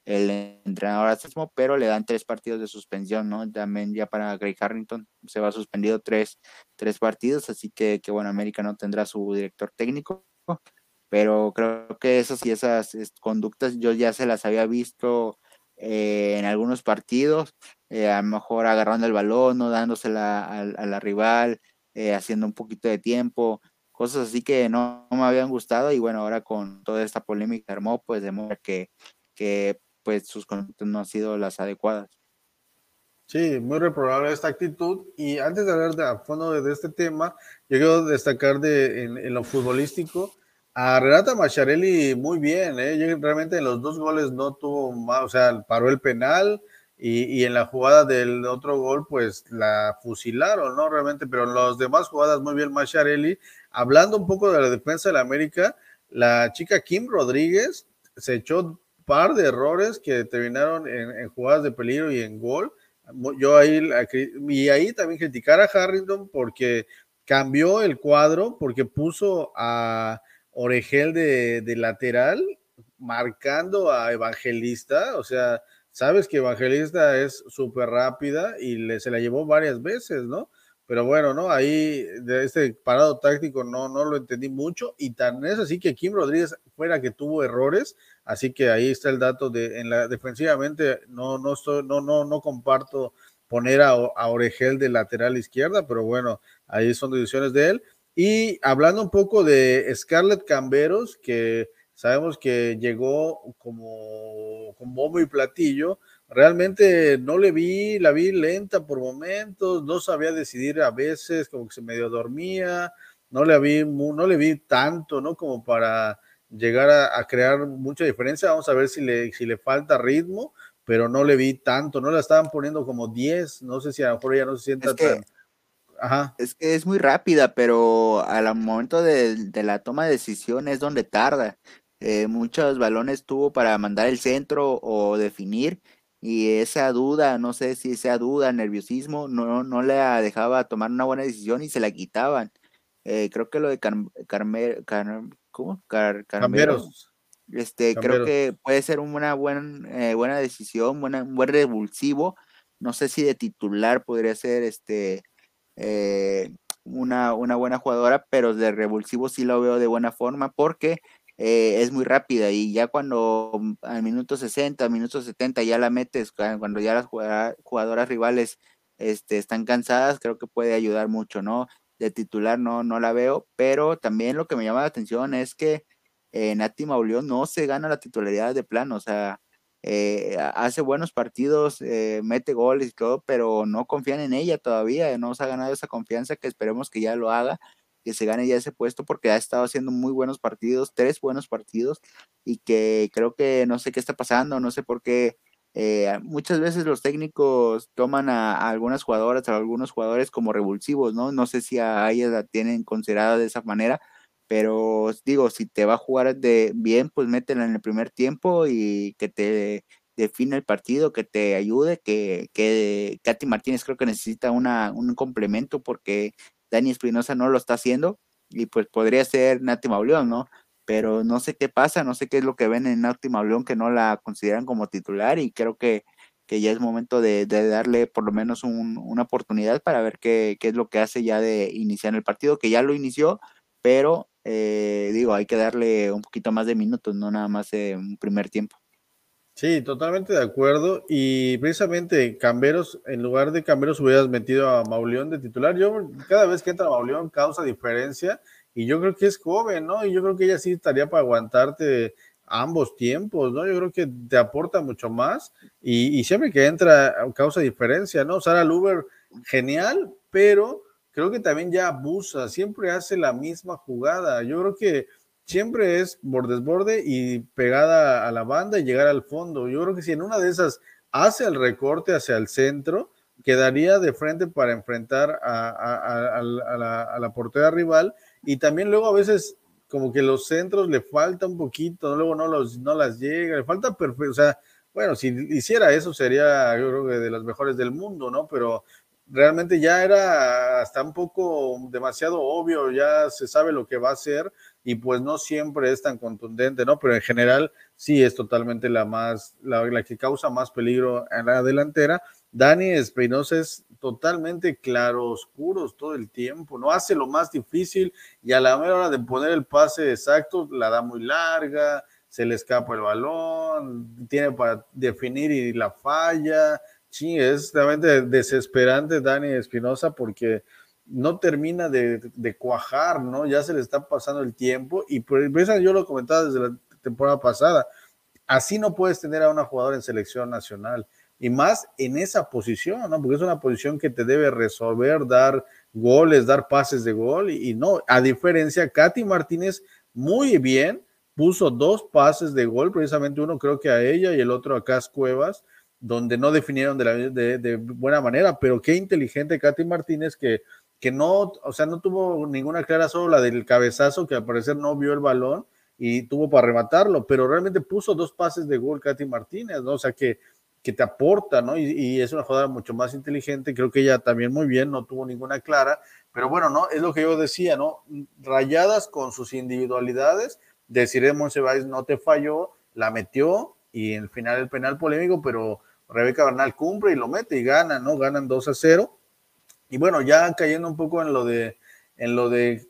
el entrenador mismo, pero le dan tres partidos de suspensión, ¿no? También ya para Greg Harrington se va suspendido tres, tres partidos, así que, que bueno, América no tendrá su director técnico, pero creo que esas y esas conductas yo ya se las había visto eh, en algunos partidos, eh, a lo mejor agarrando el balón, no dándosela a, a la rival, eh, haciendo un poquito de tiempo, cosas así que no, me habían gustado y bueno, ahora con toda esta polémica armó, pues demuestra que, que pues sus conductas no han sido las adecuadas. Sí, muy reprobable esta actitud. Y antes de hablar de, a fondo de, este tema, yo quiero destacar de, en, lo futbolístico a Renata Macharelli muy bien. ¿eh? realmente en los dos goles no tuvo más, o sea, paró el penal, y, en la jugada del otro gol, pues la fusilaron, ¿no? Realmente, pero en las demás jugadas, muy bien Macharelli. Hablando un poco de la defensa de la América, la chica Kim Rodríguez se echó par de errores que terminaron en, jugadas de peligro y en gol. Yo ahí, y ahí también criticar a Harrington porque cambió el cuadro, porque puso a Oregel de, de lateral, marcando a Evangelista, o sea, Sabes que Evangelista es súper rápida y le, se la llevó varias veces, ¿no? Pero bueno, ¿no? Ahí de este parado táctico no, no lo entendí mucho y tan es así que Kim Rodríguez fuera que tuvo errores, así que ahí está el dato de en la defensivamente no no estoy, no no no comparto poner a, a Oregel de lateral izquierda, pero bueno, ahí son decisiones de él. Y hablando un poco de Scarlett Camberos, que Sabemos que llegó como con bombo y platillo. Realmente no le vi, la vi lenta por momentos, no sabía decidir a veces, como que se medio dormía. no le vi, no le vi tanto, ¿no? Como para llegar a, crear mucha diferencia. Vamos a ver si le, si le falta ritmo, pero no le vi tanto, no la estaban poniendo como 10, no sé si a lo mejor ella no se sienta tan... Ajá. Es que es muy rápida, pero al momento de, la toma de decisión es donde tarda. Eh, muchos balones tuvo para mandar el centro o definir y esa duda, no sé si esa duda, nerviosismo, no, no le dejaba tomar una buena decisión y se la quitaban. Eh, creo que lo de Carmelo, ¿cómo? Carmeros. Este, creo que puede ser una buena, eh, buena decisión, buena, un buen revulsivo. No sé si de titular podría ser este eh, una, una buena jugadora, pero de revulsivo sí lo veo de buena forma porque es muy rápida y ya cuando mm, al minuto 60, al minuto 70 ya la metes, cuando ya las jugadoras rivales este, están cansadas, creo que puede ayudar mucho, ¿no? De titular no, no la veo, pero también lo que me llama la atención es que eh, Nati Mauleón no se gana la titularidad de plano, o sea, eh, hace buenos partidos, eh, mete goles y todo, pero no confían en ella todavía, no se ha ganado esa confianza que esperemos que ya lo haga, que se gane ya ese puesto porque ha estado haciendo muy buenos partidos, tres buenos partidos, y que creo que no sé qué está pasando, no sé por qué eh, muchas veces los técnicos toman a, algunas jugadoras, a algunos jugadores como revulsivos, ¿no? No sé si a ellas la tienen considerada de esa manera, pero digo, si te va a jugar de bien, pues métela en el primer tiempo y que te define el partido, que te ayude, que, que Katy Martínez creo que necesita una, un complemento porque Dani Espinosa no lo está haciendo y pues podría ser Nati Mauleón, ¿no? Pero no sé qué pasa, no sé qué es lo que ven en Última León que no la consideran como titular y creo que, que ya es momento de, darle por lo menos una oportunidad para ver qué, qué, es lo que hace ya de iniciar el partido, que ya lo inició, pero eh, digo, hay que darle un poquito más de minutos, no nada más un primer tiempo. Sí, totalmente de acuerdo. Y precisamente Camberos, en lugar de Camberos hubieras metido a Mauleón de titular. Yo cada vez que entra Mauleón causa diferencia y yo creo que es joven, ¿no? Y yo creo que ella sí estaría para aguantarte ambos tiempos, ¿no? Yo creo que te aporta mucho más y, siempre que entra causa diferencia, ¿no? Sara Luber, genial, pero creo que también ya abusa, siempre hace la misma jugada. Yo creo que siempre es por desborde y pegada a la banda y llegar al fondo. Yo creo que si en una de esas hace el recorte hacia el centro, quedaría de frente para enfrentar a la portera rival y también luego a veces como que los centros le falta un poquito, luego no, los, no las llega, le falta perfecto, o sea, bueno, si hiciera eso sería yo creo que de las mejores del mundo, ¿no? Pero realmente ya era hasta un poco demasiado obvio, ya se sabe lo que va a hacer y pues no siempre es tan contundente, ¿no? Pero en general sí es totalmente la más, la, que causa más peligro en la delantera. Dani Espinosa es totalmente claro, oscuros todo el tiempo, no hace lo más difícil y a la hora de poner el pase exacto la da muy larga, se le escapa el balón, tiene para definir y la falla. Sí, es realmente desesperante Dani Espinosa porque no termina de, cuajar, ¿no? Ya se le está pasando el tiempo y por eso yo lo comentaba desde la temporada pasada. Así no puedes tener a una jugadora en selección nacional y más en esa posición, ¿no? Porque es una posición que te debe resolver, dar goles, dar pases de gol y, no, a diferencia, Katy Martínez muy bien, puso dos pases de gol, precisamente uno creo que a ella y el otro a Cas Cuevas, donde no definieron de, buena manera, pero qué inteligente Katy Martínez que, que no, o sea, no tuvo ninguna clara, solo la del cabezazo, que al parecer no vio el balón y tuvo para rematarlo, pero realmente puso dos pases de gol Katy Martínez, ¿no? O sea que que te aporta, ¿no? Y, es una jugadora mucho más inteligente, creo que ella también muy bien, no tuvo ninguna clara, pero bueno, ¿no? Es lo que yo decía, ¿no? Rayadas con sus individualidades, deciré Monsiváis no te falló, la metió y en el final el penal polémico, pero Rebeca Bernal cumple y lo mete y gana, ¿no? Ganan 2 a 0. Y bueno, ya cayendo un poco en lo de en lo de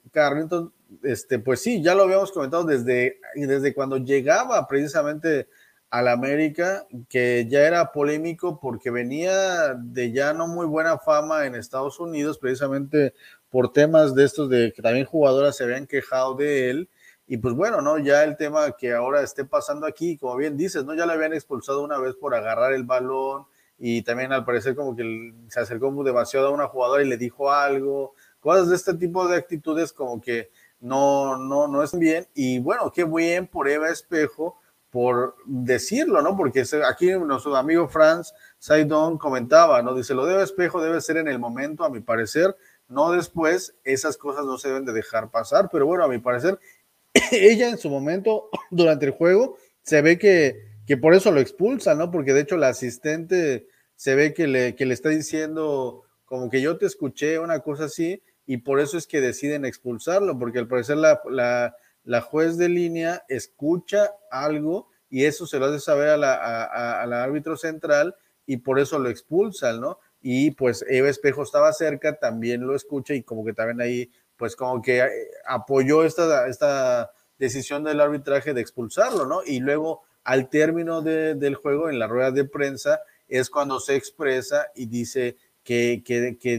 este, pues sí, ya lo habíamos comentado desde, desde cuando llegaba precisamente al América, que ya era polémico porque venía de ya no muy buena fama en Estados Unidos, precisamente por temas de estos de que también jugadoras se habían quejado de él. Y pues bueno, ¿no? Ya el tema que ahora esté pasando aquí, como bien dices, ¿no? Ya le habían expulsado una vez por agarrar el balón y también al parecer como que se acercó demasiado a una jugadora y le dijo algo. cosas de este tipo de actitudes como que no, no, no es bien. Y bueno, qué bien por Eva Espejo por decirlo, ¿no? Porque aquí nuestro amigo Franz Saidon comentaba, ¿no? Dice, lo de Espejo debe ser en el momento, a mi parecer, no después, esas cosas no se deben de dejar pasar, pero bueno, a mi parecer, ella en su momento, durante el juego, se ve que, que por eso lo expulsa, ¿no? Porque de hecho la asistente se ve que le, que le está diciendo como que yo te escuché, una cosa así, y por eso es que deciden expulsarlo, porque al parecer la, la, la juez de línea escucha algo y eso se lo hace saber a la, a, árbitro central y por eso lo expulsan, ¿no? Y pues Eva Espejo estaba cerca, también lo escucha y como que también ahí, pues como que eh, apoyó esta, esta decisión del arbitraje de expulsarlo, ¿no? Y luego al término del juego, en la rueda de prensa, es cuando se expresa y dice que,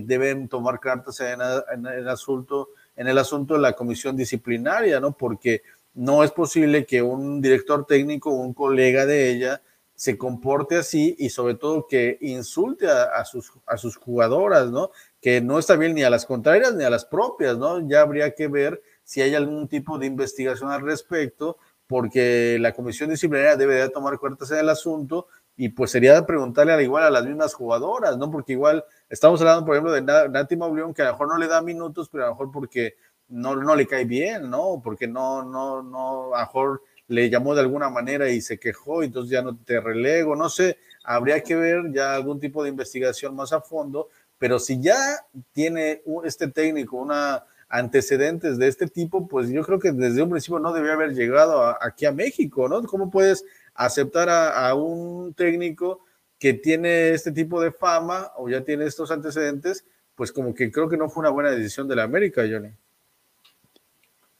deben tomar cartas en, el asunto, en el asunto de la comisión disciplinaria, ¿no? Porque no es posible que un director técnico, un colega de ella, se comporte así y sobre todo que insulte a, sus, a sus jugadoras, ¿no? Que no está bien ni a las contrarias ni a las propias, ¿no? Ya habría que ver si hay algún tipo de investigación al respecto, porque la comisión disciplinaria debe de tomar cartas en el asunto y pues sería preguntarle al igual a las mismas jugadoras, ¿no? Porque igual Estamos hablando, por ejemplo, de Nati Mauleón, que a lo mejor no le da minutos, pero a lo mejor porque no, no le cae bien, ¿no? Porque no, no, no, a lo mejor le llamó de alguna manera y se quejó, entonces ya no te relego, no sé, habría que ver ya algún tipo de investigación más a fondo, pero si ya tiene este técnico una antecedentes de este tipo, pues yo creo que desde un principio no debía haber llegado aquí a México, ¿no? ¿Cómo puedes aceptar a, un técnico que tiene este tipo de fama o ya tiene estos antecedentes, pues como que creo que no fue una buena decisión de la América, Johnny.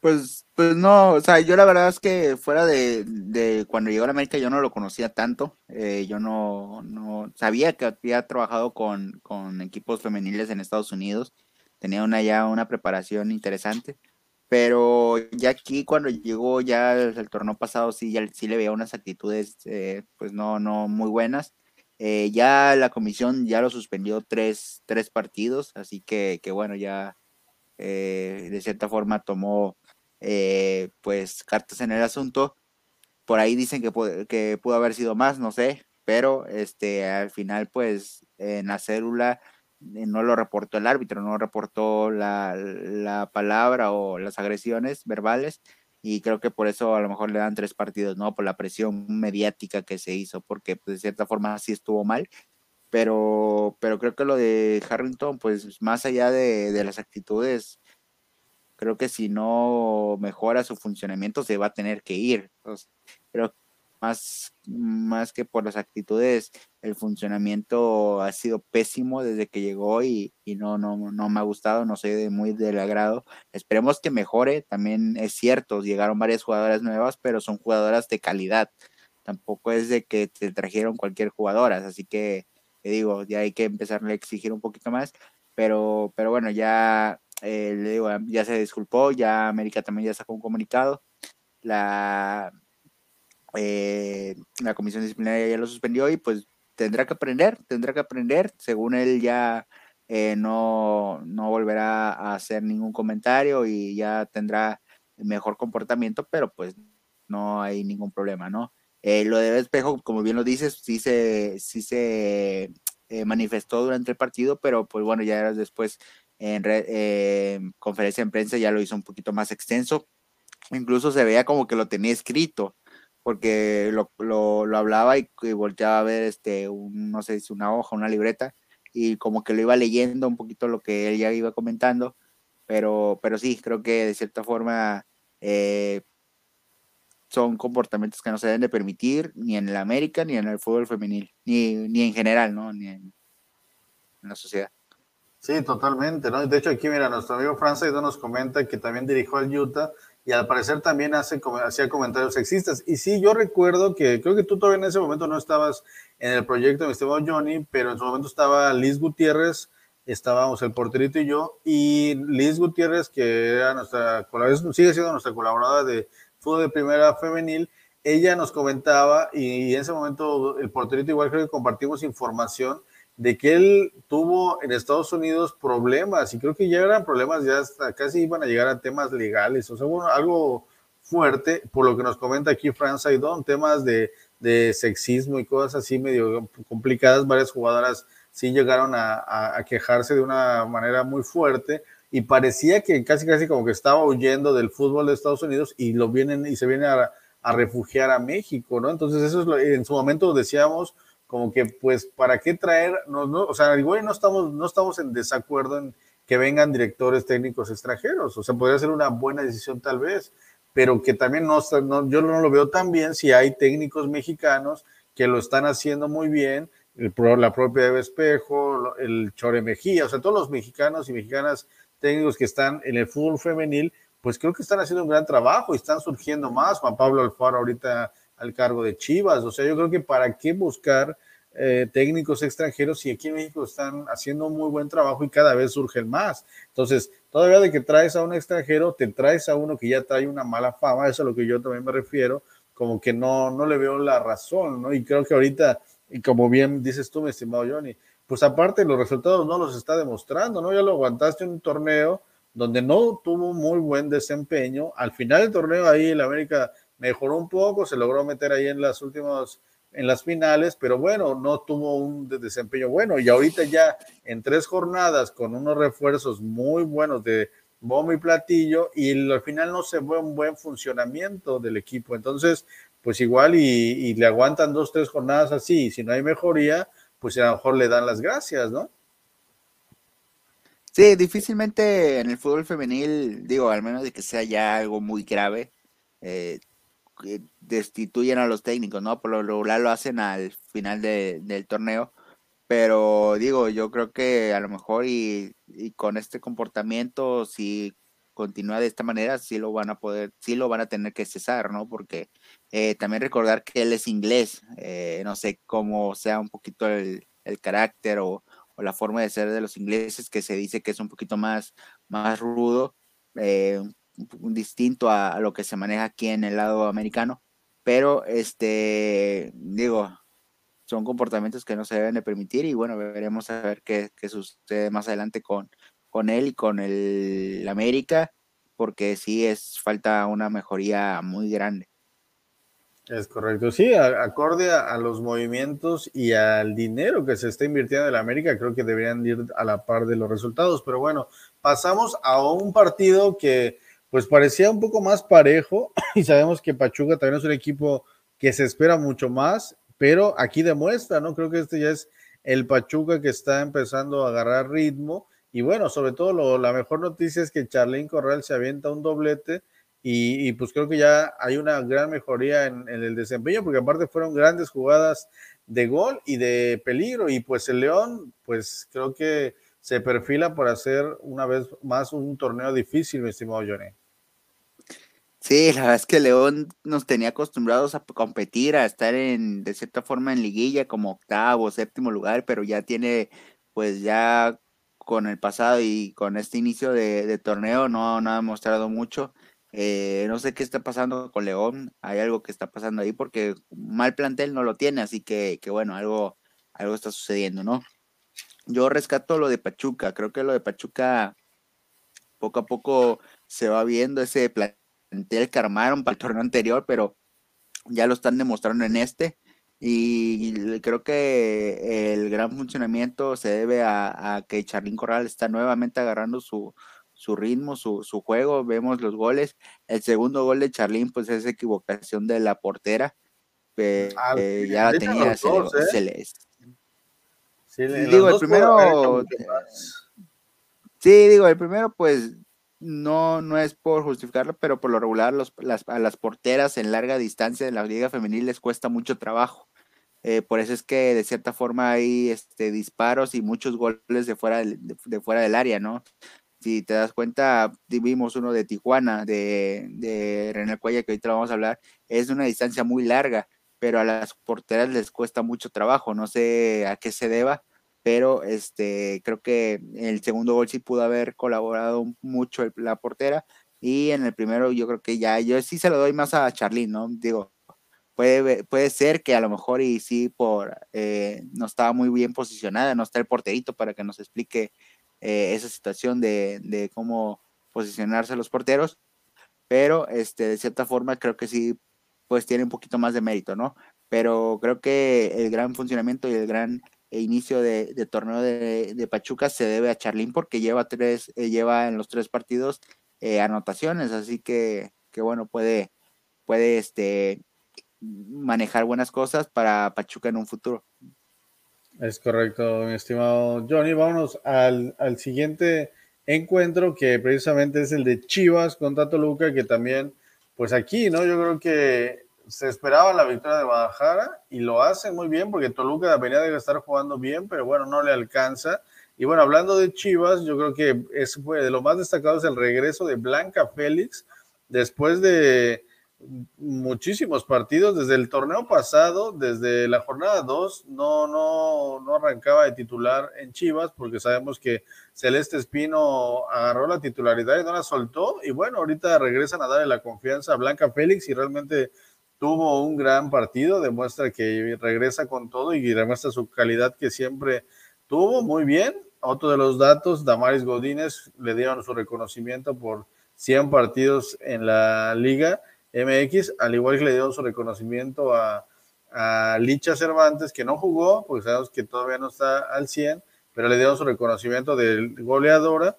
Pues, pues no, o sea, yo la verdad es que fuera de, de cuando llegó a la América yo no lo conocía tanto, eh, yo no, no sabía que había trabajado con, con, equipos femeniles en Estados Unidos, tenía una ya una preparación interesante, pero ya aquí cuando llegó ya el, torneo pasado sí, ya, sí le veía unas actitudes eh, pues no, no muy buenas, eh, ya la comisión ya lo suspendió tres, tres partidos, así que, que bueno, ya eh, de cierta forma tomó eh, pues cartas en el asunto. Por ahí dicen que, que pudo haber sido más, no sé, pero este, al final pues en la célula no lo reportó el árbitro, no reportó la, la palabra o las agresiones verbales y creo que por eso a lo mejor le dan tres partidos, ¿no? Por la presión mediática que se hizo, porque pues, de cierta forma sí estuvo mal, pero, pero creo que lo de Harrington, pues más allá de, de las actitudes, creo que si no mejora su funcionamiento se va a tener que ir. Entonces, creo más, más que por las actitudes, el funcionamiento ha sido pésimo desde que llegó y, no, no, no me ha gustado, no soy de muy del agrado. Esperemos que mejore, también es cierto, llegaron varias jugadoras nuevas, pero son jugadoras de calidad. Tampoco es de que te trajeron cualquier jugadora, así que, digo, ya hay que empezar a exigir un poquito más, pero, pero bueno, ya, eh, le digo, ya se disculpó, ya América también ya sacó un comunicado. La, eh, la comisión disciplinaria ya lo suspendió y pues tendrá que aprender, tendrá que aprender, según él ya eh, no, no volverá a hacer ningún comentario y ya tendrá mejor comportamiento, pero pues no hay ningún problema, ¿no? Eh, lo de Espejo, como bien lo dices, sí se, sí se manifestó durante el partido, pero pues bueno, ya después en conferencia en prensa ya lo hizo un poquito más extenso. Incluso se veía como que lo tenía escrito, porque lo, lo, hablaba y, volteaba a ver, este, un, no sé si una hoja, una libreta, y como que lo iba leyendo un poquito lo que él ya iba comentando, pero, pero sí, creo que de cierta forma eh, son comportamientos que no se deben de permitir ni en el América ni en el fútbol femenil, ni, ni en general, ¿no? Ni en, la sociedad. Sí, totalmente, ¿no? De hecho, aquí, mira, nuestro amigo Francis nos comenta que también dirigió al Utah y al parecer también hace, hacía comentarios sexistas. Y sí, yo recuerdo que creo que tú todavía en ese momento no estabas en el proyecto de estimado Johnny, pero en su momento estaba Liz Gutiérrez, estábamos el porterito y yo, y Liz Gutiérrez, que era nuestra, sigue siendo nuestra colaboradora de fútbol de primera femenil, ella nos comentaba, y en ese momento el porterito igual creo que compartimos información de que él tuvo en Estados Unidos problemas y creo que ya eran problemas, ya casi iban a llegar a temas legales, o sea, algo fuerte, por lo que nos comenta aquí Fran Saidón, temas de, de sexismo y cosas así medio complicadas, varias jugadoras sí llegaron a, a, quejarse de una manera muy fuerte y parecía que casi casi como que estaba huyendo del fútbol de Estados Unidos y lo vienen y se viene a, a refugiar a México, ¿no? Entonces eso es lo, en su momento decíamos como que pues para qué traer, no, no, o sea, igual no estamos, no estamos en desacuerdo en que vengan directores técnicos extranjeros, o sea, podría ser una buena decisión tal vez, pero que también no, no yo no lo veo tan bien si hay técnicos mexicanos que lo están haciendo muy bien, el, la propia Eva Espejo, el Chore Mejía, o sea, todos los mexicanos y mexicanas técnicos que están en el fútbol femenil, pues creo que están haciendo un gran trabajo y están surgiendo más. Juan Pablo Alfaro ahorita al cargo de Chivas, o sea, yo creo que para qué buscar eh, técnicos extranjeros si aquí en México están haciendo un muy buen trabajo y cada vez surgen más. Entonces, todavía de que traes a un extranjero, te traes a uno que ya trae una mala fama, eso es a lo que yo también me refiero, como que no, no le veo la razón, ¿no? Y creo que ahorita, y como bien dices tú, mi estimado Johnny, pues aparte los resultados no los está demostrando, ¿no? Ya lo aguantaste en un torneo donde no tuvo muy buen desempeño. Al final del torneo ahí el América mejoró un poco, se logró meter ahí en las últimas, en las finales, pero bueno, no tuvo un desempeño bueno. Y ahorita ya en tres jornadas con unos refuerzos muy buenos de bombo y platillo y al final no se ve un buen funcionamiento del equipo. Entonces, pues igual y, y le aguantan dos, tres jornadas así, y si no hay mejoría, pues a lo mejor le dan las gracias, ¿no? Sí, difícilmente en el fútbol femenil, digo, al menos de que sea ya algo muy grave, eh, destituyen a los técnicos, ¿no? Por lo regular lo hacen al final del torneo, pero digo, yo creo que a lo mejor y, y, con este comportamiento, si continúa de esta manera, sí lo van a poder, sí lo van a tener que cesar, ¿no? Porque eh, también recordar que él es inglés, eh, no sé cómo sea un poquito el, carácter o, la forma de ser de los ingleses, que se dice que es un poquito más, más rudo, eh, distinto a, lo que se maneja aquí en el lado americano, pero este, digo, son comportamientos que no se deben de permitir y bueno, veremos a ver qué, qué sucede más adelante con, con él y con el América, porque sí es falta una mejoría muy grande. Es correcto, sí, acorde a, los movimientos y al dinero que se está invirtiendo en la América, creo que deberían ir a la par de los resultados. Pero bueno, pasamos a un partido que pues parecía un poco más parejo y sabemos que Pachuca también es un equipo que se espera mucho más, pero aquí demuestra, ¿no? Creo que este ya es el Pachuca que está empezando a agarrar ritmo y bueno, sobre todo lo, la mejor noticia es que Charlín Corral se avienta un doblete y, pues creo que ya hay una gran mejoría en, el desempeño, porque aparte fueron grandes jugadas de gol y de peligro, y pues el León, pues creo que se perfila por hacer una vez más un torneo difícil, mi estimado Johnny. Sí, la verdad es que León nos tenía acostumbrados a competir, a estar en, de cierta forma en liguilla como octavo, séptimo lugar, pero ya tiene, pues ya con el pasado y con este inicio de, torneo no, ha mostrado mucho. Eh, no sé qué está pasando con León, hay algo que está pasando ahí porque mal plantel no lo tiene, así que, que bueno, algo, algo está sucediendo, ¿no? Yo rescato lo de Pachuca, creo que lo de Pachuca poco a poco se va viendo ese plantel que armaron para el torneo anterior, pero ya lo están demostrando en este. Y creo que el gran funcionamiento se debe a, a que Charlín Corral está nuevamente agarrando su, su ritmo, su, su, juego, vemos los goles. El segundo gol de Charlín, pues es equivocación de la portera. Ah, ya la tenía Celeste. Sí, digo, el primero. Sí, digo, el primero, pues no, no es por justificarlo, pero por lo regular los, las, a las porteras en larga distancia de la liga femenil les cuesta mucho trabajo. Eh, por eso es que de cierta forma hay este, disparos y muchos goles de fuera, de fuera del área, ¿no? si te das cuenta, vimos uno de Tijuana, de, de René Cuella, que ahorita vamos a hablar, es una distancia muy larga, pero a las porteras les cuesta mucho trabajo, no sé a qué se deba, pero este, creo que el segundo gol sí pudo haber colaborado mucho la portera, y en el primero yo creo que ya, yo sí se lo doy más a Charlene, ¿no? Digo, puede, puede ser que a lo mejor y sí por eh, no estaba muy bien posicionada, no está el porterito para que nos explique eh, esa situación de, de, cómo posicionarse los porteros, pero este, de cierta forma creo que sí, pues tiene un poquito más de mérito, ¿no? Pero creo que el gran funcionamiento y el gran inicio de, torneo de, Pachuca se debe a Charlín porque lleva tres, eh, lleva en los tres partidos anotaciones, así que, que bueno, puede, puede este, manejar buenas cosas para Pachuca en un futuro. Es correcto, mi estimado Johnny. Vámonos al, al siguiente encuentro que precisamente es el de Chivas contra Toluca, que también, pues aquí, ¿no? Yo creo que se esperaba la victoria de Guadalajara y lo hace muy bien porque Toluca venía de estar jugando bien, pero bueno, no le alcanza. Y bueno, hablando de Chivas, yo creo que eso fue de lo más destacado es el regreso de Blanca Félix después de muchísimos partidos desde el torneo pasado, desde la jornada 2, no, no, no arrancaba de titular en Chivas porque sabemos que Celeste Espino agarró la titularidad y no la soltó y bueno, ahorita regresan a darle la confianza a Blanca Félix y realmente tuvo un gran partido, demuestra que regresa con todo y demuestra su calidad que siempre tuvo muy bien. Otro de los datos, Damaris Godínez le dieron su reconocimiento por 100 partidos en la liga MX, al igual que le dio su reconocimiento a, Licha Cervantes, que no jugó, porque sabemos que todavía no está al 100, pero le dieron su reconocimiento de goleadora,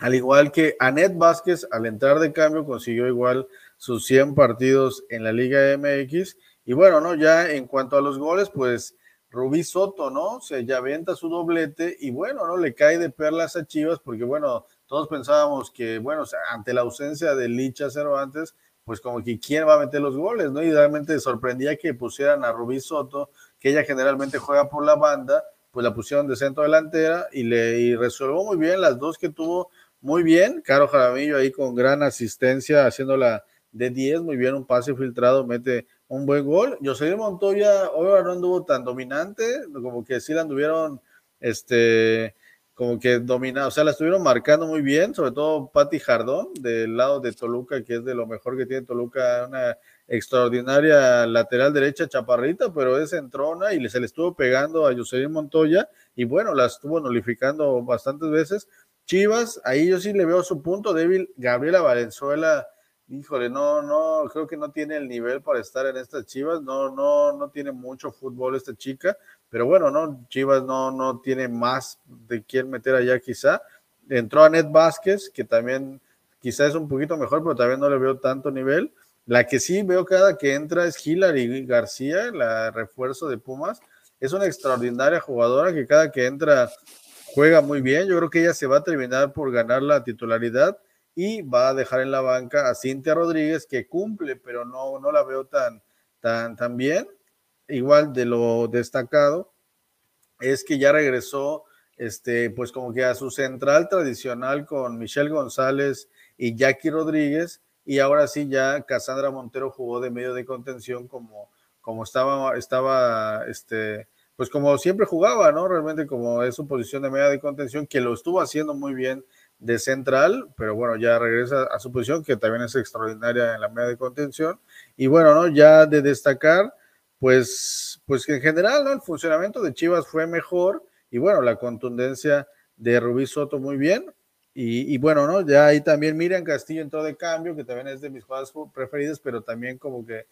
al igual que Anet Vázquez, al entrar de cambio, consiguió igual sus 100 partidos en la Liga MX. Y bueno, ¿no? Ya en cuanto a los goles, pues Rubí Soto, ¿no? Se ya avienta su doblete y bueno, ¿no? Le cae de perlas a Chivas porque bueno, todos pensábamos que, bueno, ante la ausencia de Licha Cervantes, pues como que quién va a meter los goles, ¿no? Y realmente sorprendía que pusieran a Rubí Soto, que ella generalmente juega por la banda, pues la pusieron de centro delantera y le y resolvió muy bien las dos que tuvo muy bien. Caro Jaramillo ahí con gran asistencia, haciéndola de 10, muy bien, un pase filtrado, mete un buen gol. José Montoya, ahora no anduvo tan dominante, como que sí la anduvieron, este, como que dominado, o sea, la estuvieron marcando muy bien, sobre todo Patti Jardón, del lado de Toluca, que es de lo mejor que tiene Toluca, una extraordinaria lateral derecha chaparrita, pero es entrona y se le estuvo pegando a Jocelyn Montoya y bueno, la estuvo nulificando bastantes veces. Chivas, ahí yo sí le veo su punto débil. Gabriela Valenzuela, híjole, no, no, creo que no tiene el nivel para estar en estas Chivas, no, no, no tiene mucho fútbol esta chica, pero bueno, no, Chivas no, no tiene más de quién meter allá quizá. Entró a Ned Vázquez, que también quizá es un poquito mejor, pero también no le veo tanto nivel. La que sí veo cada que entra es Hilary García, la refuerzo de Pumas. Es una extraordinaria jugadora que cada que entra juega muy bien. Yo creo que ella se va a terminar por ganar la titularidad y va a dejar en la banca a Cintia Rodríguez, que cumple, pero no, no la veo tan, tan, tan bien igual de lo destacado es que ya regresó, este, pues como que a su central tradicional con Michelle González y Jackie Rodríguez, y ahora sí ya Cassandra Montero jugó de medio de contención como, como estaba, estaba, este, pues como siempre jugaba, ¿no? Realmente como es su posición de medio de contención, que lo estuvo haciendo muy bien de central, pero bueno, ya regresa a su posición, que también es extraordinaria en la media de contención. Y bueno, ¿no? Ya de destacar, pues, pues que en general ¿no? el funcionamiento de Chivas fue mejor y bueno, la contundencia de Rubí Soto muy bien. Y, bueno, ¿no? Ya ahí también Miriam Castillo entró de cambio, que también es de mis jugadas preferidas, pero también como que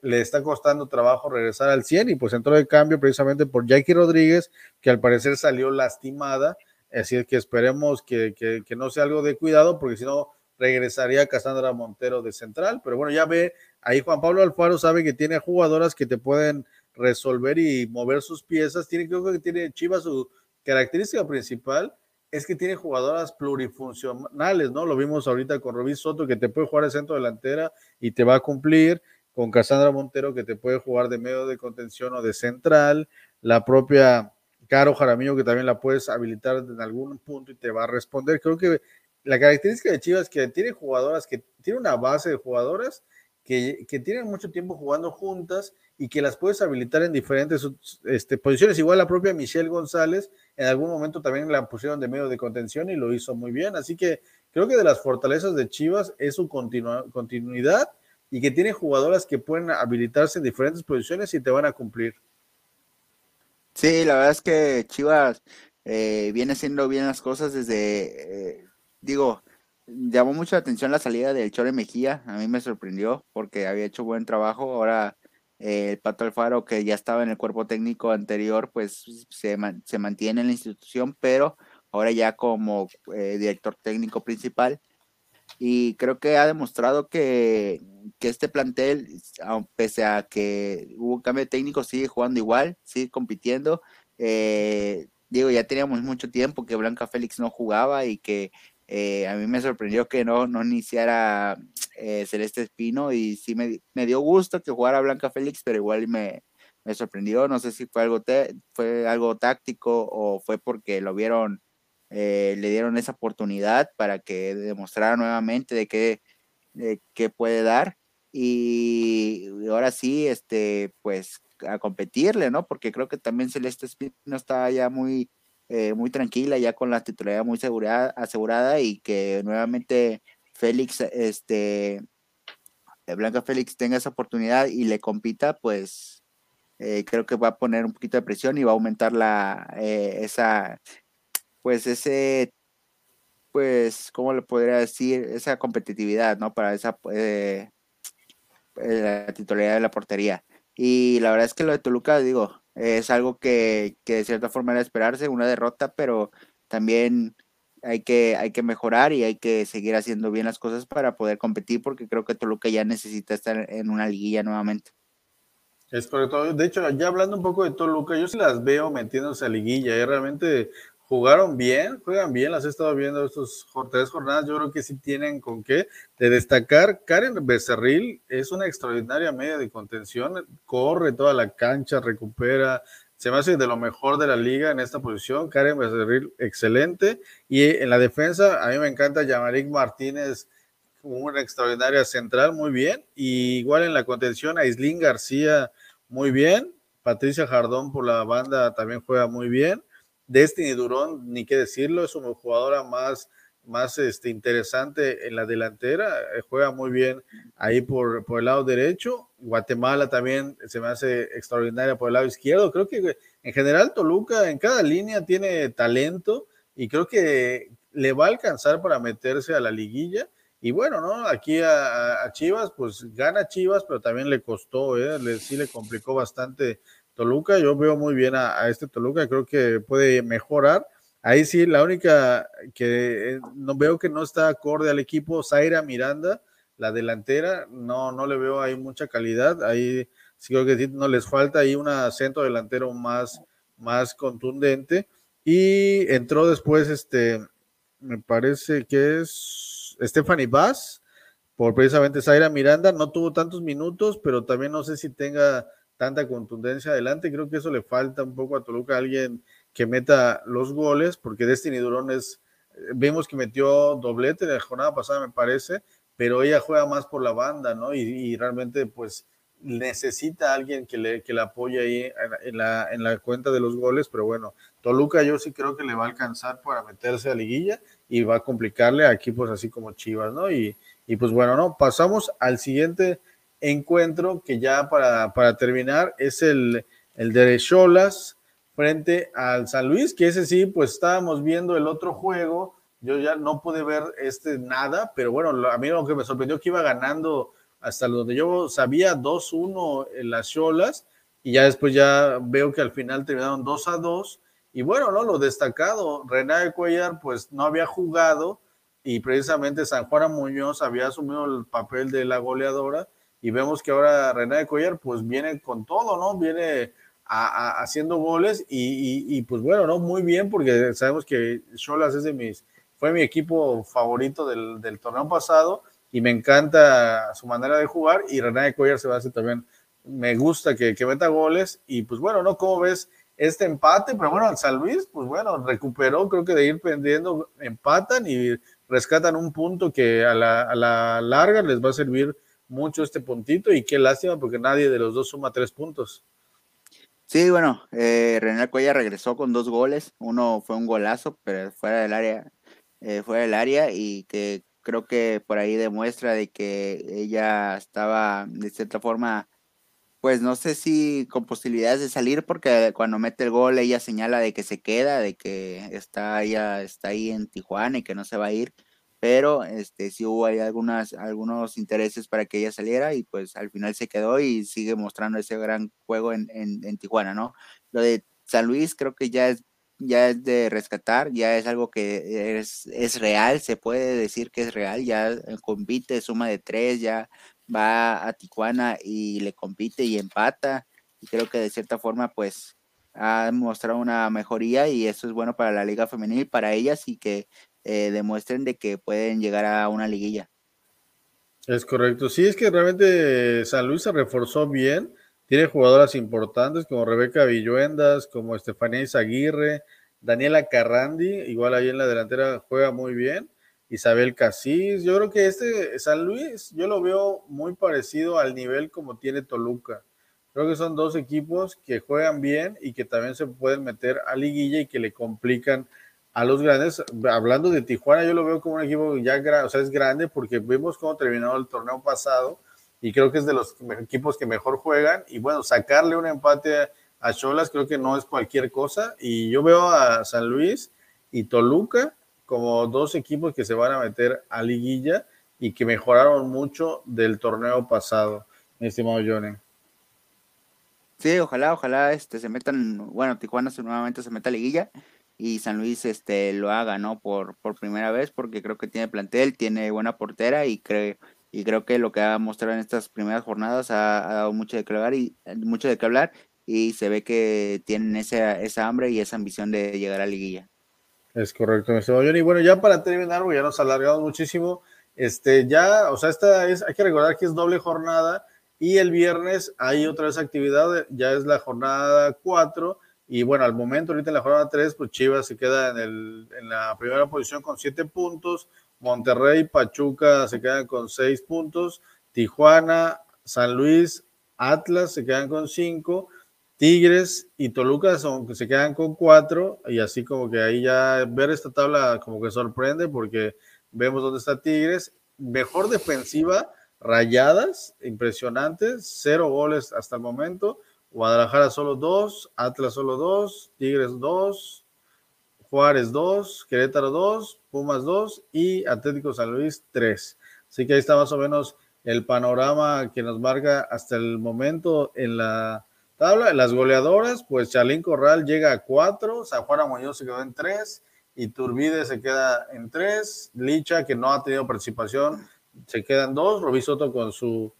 le está costando trabajo regresar al 100 y pues entró de cambio precisamente por Jackie Rodríguez, que al parecer salió lastimada. Así es que esperemos que, que, que no sea algo de cuidado, porque si no, regresaría Cassandra Montero de central, pero bueno, ya ve, ahí Juan Pablo Alfaro sabe que tiene jugadoras que te pueden resolver y mover sus piezas, tiene, creo que tiene Chivas su característica principal es que tiene jugadoras plurifuncionales, ¿no? Lo vimos ahorita con Robin Soto, que te puede jugar de centro delantera y te va a cumplir, con Cassandra Montero, que te puede jugar de medio de contención o de central, la propia Caro Jaramillo, que también la puedes habilitar en algún punto y te va a responder. Creo que la característica de Chivas es que tiene jugadoras, que tiene una base de jugadoras que, que, tienen mucho tiempo jugando juntas y que las puedes habilitar en diferentes este, posiciones. Igual la propia Michelle González, en algún momento también la pusieron de medio de contención y lo hizo muy bien. Así que creo que de las fortalezas de Chivas es su continuidad y que tiene jugadoras que pueden habilitarse en diferentes posiciones y te van a cumplir. Sí, la verdad es que Chivas eh, viene haciendo bien las cosas desde, eh, digo, llamó mucho la atención la salida del Chore Mejía, a mí me sorprendió porque había hecho buen trabajo, ahora eh, el Pato Alfaro que ya estaba en el cuerpo técnico anterior, pues se, se mantiene en la institución, pero ahora ya como director técnico principal. Y creo que ha demostrado que, este plantel, pese a que hubo un cambio técnico, sigue jugando igual, sigue compitiendo. Eh, digo, ya teníamos mucho tiempo que Blanca Félix no jugaba y que eh, a mí me sorprendió que no, no iniciara eh, Celeste Espino y sí me, dio gusto que jugara Blanca Félix, pero igual me, me sorprendió. No sé si fue algo, fue algo táctico o fue porque lo vieron eh, le dieron esa oportunidad para que demostrara nuevamente de qué, puede dar. Y, ahora sí, este, pues a competirle, ¿no? Porque creo que también Celeste Espino está ya muy, eh, muy tranquila, ya con la titularidad muy asegurada y que nuevamente Félix, este, Blanca Félix tenga esa oportunidad y le compita, pues eh, creo que va a poner un poquito de presión y va a aumentar la, esa, pues ese, pues, ¿cómo le podría decir? Esa competitividad, ¿no? Para esa eh, la titularidad de la portería. Y la verdad es que lo de Toluca, digo, es algo que, que de cierta forma era esperarse, una derrota, pero también hay que, hay que mejorar y hay que seguir haciendo bien las cosas para poder competir, porque creo que Toluca ya necesita estar en una liguilla nuevamente. Es correcto. De hecho, ya hablando un poco de Toluca, yo sí las veo metiéndose a liguilla. ¿eh? Realmente jugaron bien, juegan bien, las he estado viendo estos tres jornadas, yo creo que sí tienen con qué de destacar. Karen Becerril es una extraordinaria media de contención, corre toda la cancha, recupera, se me hace de lo mejor de la liga en esta posición. Karen Becerril, excelente. Y en la defensa, a mí me encanta Yamaric Martínez, una extraordinaria central, muy bien. Y igual en la contención, Aislin García, muy bien. Patricia Jardón por la banda también juega muy bien. Destiny Durón, ni qué decirlo, es una jugadora más, más este, interesante en la delantera, eh, juega muy bien ahí por, por el lado derecho. Guatemala también se me hace extraordinaria por el lado izquierdo. Creo que en general Toluca en cada línea tiene talento y creo que le va a alcanzar para meterse a la liguilla. Y bueno, ¿no? Aquí a, Chivas, pues gana Chivas, pero también le costó, ¿eh? Sí le complicó bastante Toluca, yo veo muy bien a, este Toluca, creo que puede mejorar. Ahí sí, la única que eh, no veo que no está acorde al equipo, Zaira Miranda, la delantera, no, no le veo ahí mucha calidad. Ahí sí creo que no les falta ahí un acento delantero más, más contundente. Y entró después, este, me parece que es Stephanie Bass, por precisamente Zaira Miranda, no tuvo tantos minutos, pero también no sé si tenga tanta contundencia adelante. Creo que eso le falta un poco a Toluca, alguien que meta los goles, porque Destiny Durón es, vemos que metió doblete la jornada pasada, me parece, pero ella juega más por la banda, ¿no? Y, realmente, pues, necesita alguien que le, que le apoye ahí en la, en la cuenta de los goles, pero bueno, Toluca yo sí creo que le va a alcanzar para meterse a liguilla y va a complicarle a equipos así como Chivas, ¿no? Y, y pues bueno, ¿no? Pasamos al siguiente encuentro que ya para, para terminar es el, el de Cholas frente al San Luis, que ese sí, pues estábamos viendo el otro juego, yo ya no pude ver este nada, pero bueno, a mí lo que me sorprendió que iba ganando hasta donde yo sabía 2-1 en las Cholas y ya después ya veo que al final terminaron 2 a 2 y bueno, ¿no? Lo destacado, René Cuellar pues no había jugado y precisamente San Juan Muñoz había asumido el papel de la goleadora y vemos que ahora René de Cuellar pues viene con todo, ¿no? Viene haciendo goles y, pues bueno, ¿no? Muy bien porque sabemos que Cholas es de mis, fue mi equipo favorito del, torneo pasado y me encanta su manera de jugar y René de Cuellar se va a hacer también, me gusta que, que meta goles y pues bueno, ¿no? ¿Cómo ves este empate? Pero bueno, al San Luis, pues bueno, recuperó, creo que de ir pendiendo, empatan y rescatan un punto que a la, a la larga les va a servir mucho este puntito y qué lástima porque nadie de los dos suma tres puntos. Sí, bueno, eh, René Cuella regresó con dos goles, uno fue un golazo, pero fuera del área, eh, fuera del área y que creo que por ahí demuestra de que ella estaba de cierta forma pues no sé si con posibilidades de salir porque cuando mete el gol ella señala de que se queda, de que está ella está ahí en Tijuana y que no se va a ir, pero este sí hubo ahí algunas algunos intereses para que ella saliera y pues al final se quedó y sigue mostrando ese gran juego en, en, Tijuana, ¿no? Lo de San Luis creo que ya es ya es de rescatar, ya es algo que es, es real, se puede decir que es real, ya compite, suma de tres, ya va a Tijuana y le compite y empata. Y creo que de cierta forma, pues, ha mostrado una mejoría y eso es bueno para la liga femenil, para ellas y que eh, demuestren de que pueden llegar a una liguilla. Es correcto. Sí, es que realmente San Luis se reforzó bien. Tiene jugadoras importantes como Rebeca Villuendas, como Estefanía Izaguirre, Daniela Carrandi, igual ahí en la delantera juega muy bien. Isabel Casís. Yo creo que este San Luis, yo lo veo muy parecido al nivel como tiene Toluca. Creo que son dos equipos que juegan bien y que también se pueden meter a liguilla y que le complican a los grandes. Hablando de Tijuana, yo lo veo como un equipo ya o sea, es grande porque vimos cómo terminó el torneo pasado y creo que es de los equipos que mejor juegan. Y bueno, sacarle un empate a Cholas creo que no es cualquier cosa. Y yo veo a San Luis y Toluca como dos equipos que se van a meter a liguilla y que mejoraron mucho del torneo pasado, mi estimado Johnny. Sí, ojalá, ojalá este, se metan, bueno, Tijuana nuevamente se meta a liguilla y San Luis este, lo haga, ¿no? Por, por primera vez, porque creo que tiene plantel, tiene buena portera y creo, y creo que lo que ha mostrado en estas primeras jornadas ha, dado mucho de que hablar y mucho de qué hablar y se ve que tienen esa, esa hambre y esa ambición de llegar a liguilla. Es correcto, mi estimado Johnny. Bueno, ya para terminar, ya nos alargamos muchísimo. Este, ya, o sea, esta es, hay que recordar que es doble jornada y el viernes hay otra vez actividad, ya es la jornada 4 y bueno, al momento, ahorita en la jornada 3, pues Chivas se queda en, el, en la primera posición con 7 puntos, Monterrey, Pachuca se quedan con 6 puntos, Tijuana, San Luis, Atlas se quedan con 5 Tigres y Toluca son, se quedan con cuatro. Y así como que ahí ya ver esta tabla como que sorprende porque vemos dónde está Tigres. Mejor defensiva, rayadas, impresionantes, cero goles hasta el momento. Guadalajara solo dos, Atlas solo dos, Tigres dos, Juárez dos, Querétaro dos, Pumas dos y Atlético San Luis tres. Así que ahí está más o menos el panorama que nos marca hasta el momento en la tabla. Las goleadoras, pues Chalín Corral llega a cuatro, San Juan Muñoz se quedó en tres, y Turbide se queda en tres, Licha, que no ha tenido participación, se quedan dos, Robí Soto con, su,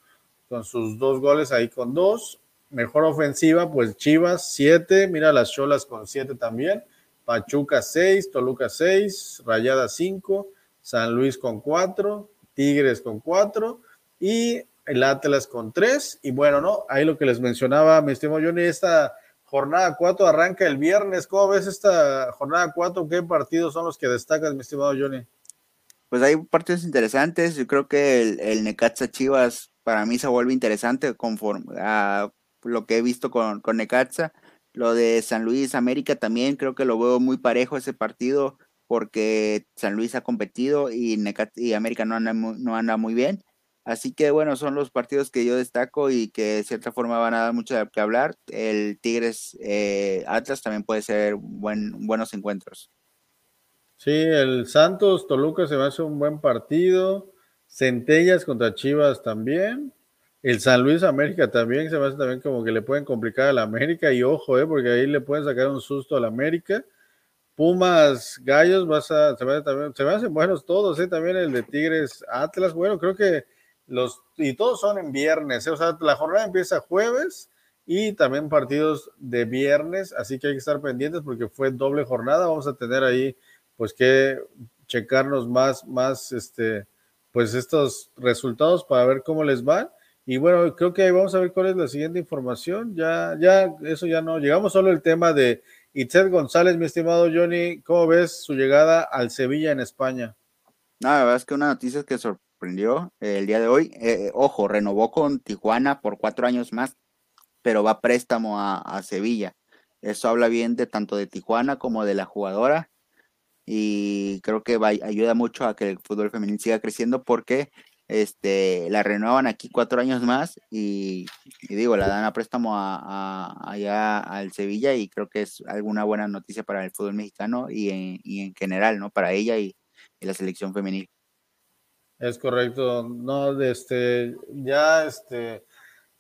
con sus dos goles ahí con dos. Mejor ofensiva, pues Chivas siete, mira las Cholas con siete también, Pachuca seis, Toluca seis, Rayada cinco, San Luis con cuatro, Tigres con cuatro, y el Atlas con tres. Y bueno, ¿no? Ahí lo que les mencionaba, mi estimado Johnny, esta jornada 4 arranca el viernes. ¿Cómo ves esta jornada 4? ¿Qué partidos son los que destacas, mi estimado Johnny? Pues hay partidos interesantes. Yo creo que el, el Necaxa Chivas para mí se vuelve interesante conforme a lo que he visto con, con Necaxa. Lo de San Luis América también creo que lo veo muy parejo ese partido porque San Luis ha competido y, y América no anda, muy bien. Así que bueno, son los partidos que yo destaco y que de cierta forma van a dar mucho de qué hablar. El Tigres eh, Atlas también puede ser buen, buenos encuentros. Sí, el Santos Toluca se va a hacer un buen partido. Centellas contra Chivas también. El San Luis América también se me hace también como que le pueden complicar a la América. Y ojo, eh, porque ahí le pueden sacar un susto a la América. Pumas, Gallos, vas a, se me, también, se me hacen buenos todos, eh, también el de Tigres Atlas. Bueno, creo que los, y todos son en viernes, ¿eh? o sea, la jornada empieza jueves y también partidos de viernes, así que hay que estar pendientes porque fue doble jornada, vamos a tener ahí pues que checarnos más, más, este, pues estos resultados para ver cómo les va. Y bueno, creo que vamos a ver cuál es la siguiente información. Ya, ya, eso ya no. Llegamos solo al tema de Itzel González, mi estimado Johnny. ¿Cómo ves su llegada al Sevilla en España? No, la verdad es que una noticia que sorprendió el día de hoy. Eh, ojo, renovó con Tijuana por cuatro años más, pero va préstamo a, Sevilla. Eso habla bien de tanto de Tijuana como de la jugadora. y creo que va, ayuda mucho a que el fútbol femenil siga creciendo porque este, la renuevan aquí cuatro años más y, digo, la dan a préstamo a, allá al Sevilla y creo que es alguna buena noticia para el fútbol mexicano y en, y en general, ¿no? Para ella y, la selección femenil. Es correcto, no, este, ya, este,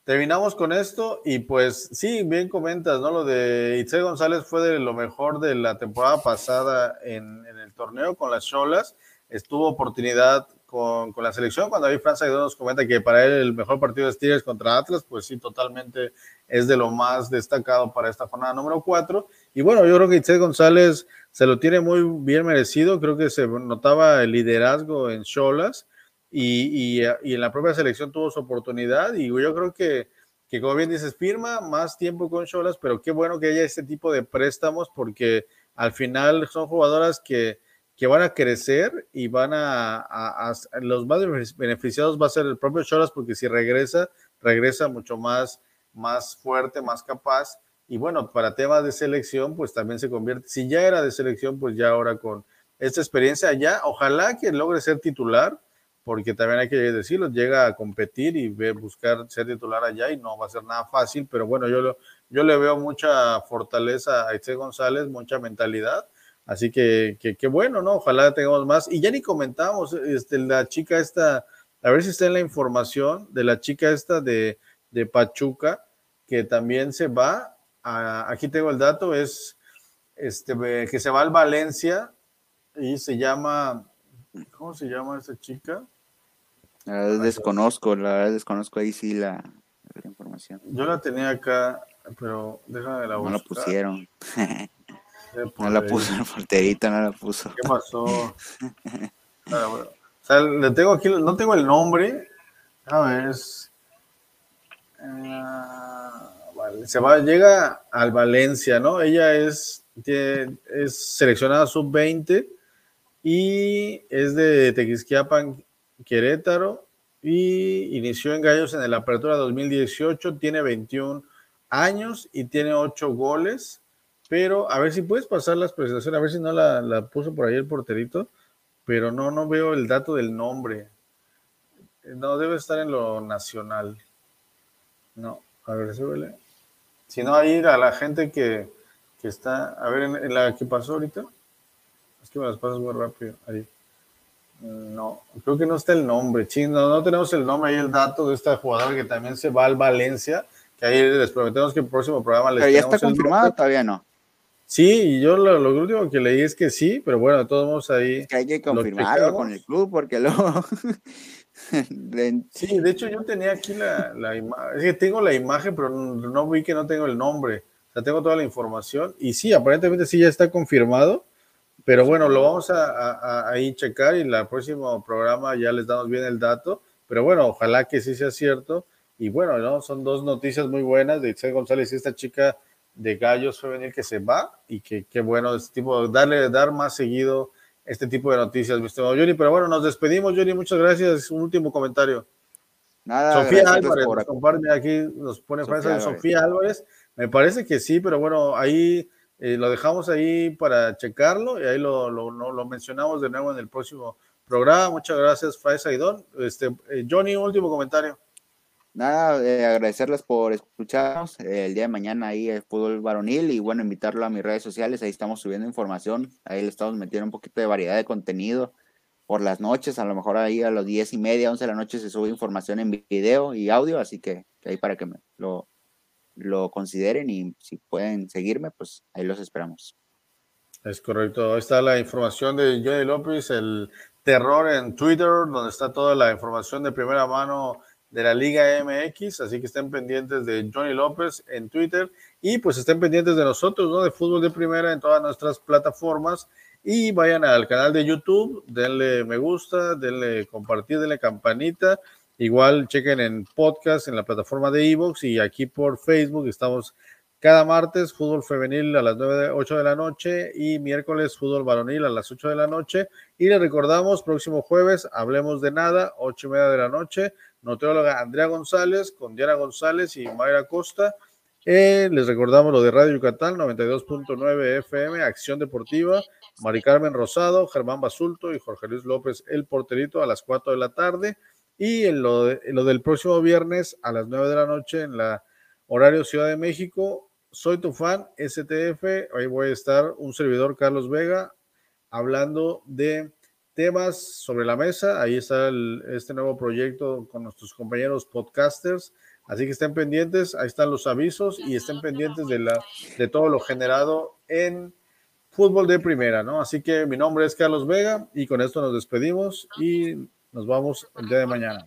terminamos con esto y pues sí, bien comentas, ¿no? Lo de Itzel González fue de lo mejor de la temporada pasada en, en el torneo con las Cholas, estuvo oportunidad con, la selección. Cuando David Franza nos comenta que para él el mejor partido de Tigres contra Atlas, pues sí, totalmente es de lo más destacado para esta jornada número 4. Y bueno, yo creo que Itzel González se lo tiene muy bien merecido. Creo que se notaba el liderazgo en Cholas y, y, y en la propia selección tuvo su oportunidad. Y yo creo que, que, como bien dices, firma más tiempo con Cholas, pero qué bueno que haya este tipo de préstamos porque al final son jugadoras que que van a crecer y van a, los más beneficiados va a ser el propio Cholas porque si regresa, regresa mucho más, más fuerte, más capaz. Y bueno, para temas de selección, pues también se convierte, si ya era de selección, pues ya ahora con esta experiencia ya, ojalá que logre ser titular, porque también hay que decirlo, llega a competir y buscar ser titular allá y no va a ser nada fácil, pero bueno, yo, yo le veo mucha fortaleza a Itzel González, mucha mentalidad Así que, qué bueno, ¿no? Ojalá tengamos más. Y ya ni comentamos, este, la chica esta, a ver si está en la información de la chica esta de, de Pachuca, que también se va, aquí tengo el dato, es este, que se va al Valencia y se llama, ¿cómo se llama esa chica? desconozco, la verdad desconozco ahí sí la, información. Yo la tenía acá, pero déjame la buscar. No la pusieron. No la puso el porterito, no la puso. ¿Qué pasó? o sea, le tengo aquí, no tengo el nombre. A ver, eh, se va, llega al Valencia, ¿no? Ella es, es seleccionada sub-20 y es de Tequisquiapan, Querétaro y inició en Gallos en la Apertura 2018, tiene 21 años y tiene 8 goles pero a ver si puedes pasar las presentaciones, a ver si no la, puso por ahí el porterito, pero no, no veo el dato del nombre. No, debe estar en lo nacional. No, a ver, súbele. Si no, ahí a la gente que, está, a ver, en, la que pasó ahorita. Es que me las pasas muy rápido. Ahí. No, creo que no está el nombre. Chino, no, tenemos el nombre ahí, el dato de esta jugadora que también se va al Valencia. Que ahí les prometemos que el próximo programa les Pero ya está confirmado, todavía no. Sí, yo lo, lo, último que leí es que sí, pero bueno, todos modos ahí. que hay que confirmarlo con el club porque luego. sí, de hecho yo tenía aquí la, la imagen, es que tengo la imagen, pero no, vi que no tengo el nombre. O sea, tengo toda la información y sí, aparentemente sí ya está confirmado, pero bueno, lo vamos a, a, ahí checar y en el próximo programa ya les damos bien el dato, pero bueno, ojalá que sí sea cierto. Y bueno, ¿no? son dos noticias muy buenas de Itzel González y esta chica de Gallos Femenil que se va y que qué bueno este tipo, darle, dar más seguido este tipo de noticias, mi estimado Johnny. Pero bueno, nos despedimos, Johnny, muchas gracias. Un último comentario. Nada, Sofía Álvarez nos comparte aquí, nos pone de Sofía Álvarez. Me parece que sí, pero bueno, ahí eh, lo dejamos ahí para checarlo y ahí lo, lo, lo, mencionamos de nuevo en el próximo programa. Muchas gracias, Fraisa Aidón. Este, eh, Johnny, último comentario. Nada, eh, agradecerles por escucharnos. el día de mañana ahí el fútbol varonil y bueno, invitarlo a mis redes sociales. Ahí estamos subiendo información. Ahí le estamos metiendo un poquito de variedad de contenido por las noches. A lo mejor ahí a las diez y media, once de la noche se sube información en video y audio. Así que, ahí para que me, lo, lo consideren y si pueden seguirme, pues ahí los esperamos. Es correcto. Ahí está la información de Johnny López, el terror en Twitter, donde está toda la información de primera mano de la Liga MX, así que estén pendientes de Johnny López en Twitter y pues estén pendientes de nosotros, ¿no? De fútbol de primera en todas nuestras plataformas y vayan al canal de YouTube, denle me gusta, denle compartir, denle campanita, igual chequen en podcast en la plataforma de Evox y aquí por Facebook estamos cada martes fútbol femenil a las 9, 8 de la noche y miércoles fútbol varonil a las 8 de la noche. Y les recordamos, próximo jueves, hablemos de nada, 8 y media de la noche, nutrióloga Andrea González con Diana González y Mayra Costa les recordamos lo de Radio Yucatán, 92.9 FM, Acción Deportiva, Mari Carmen Rosado, Germán Basulto y Jorge Luis López, el porterito, a las 4 de la tarde. Y en lo, lo del próximo viernes a las 9 de la noche en la horario Ciudad de México, soy tu fan, STF, ahí voy a estar un servidor Carlos Vega hablando de temas sobre la mesa. Ahí está este nuevo proyecto con nuestros compañeros podcasters. Así que estén pendientes, ahí están los avisos y estén pendientes de, la, de todo lo generado en fútbol de primera, ¿no? Así que mi nombre es Carlos Vega y con esto nos despedimos y nos vamos el día de mañana.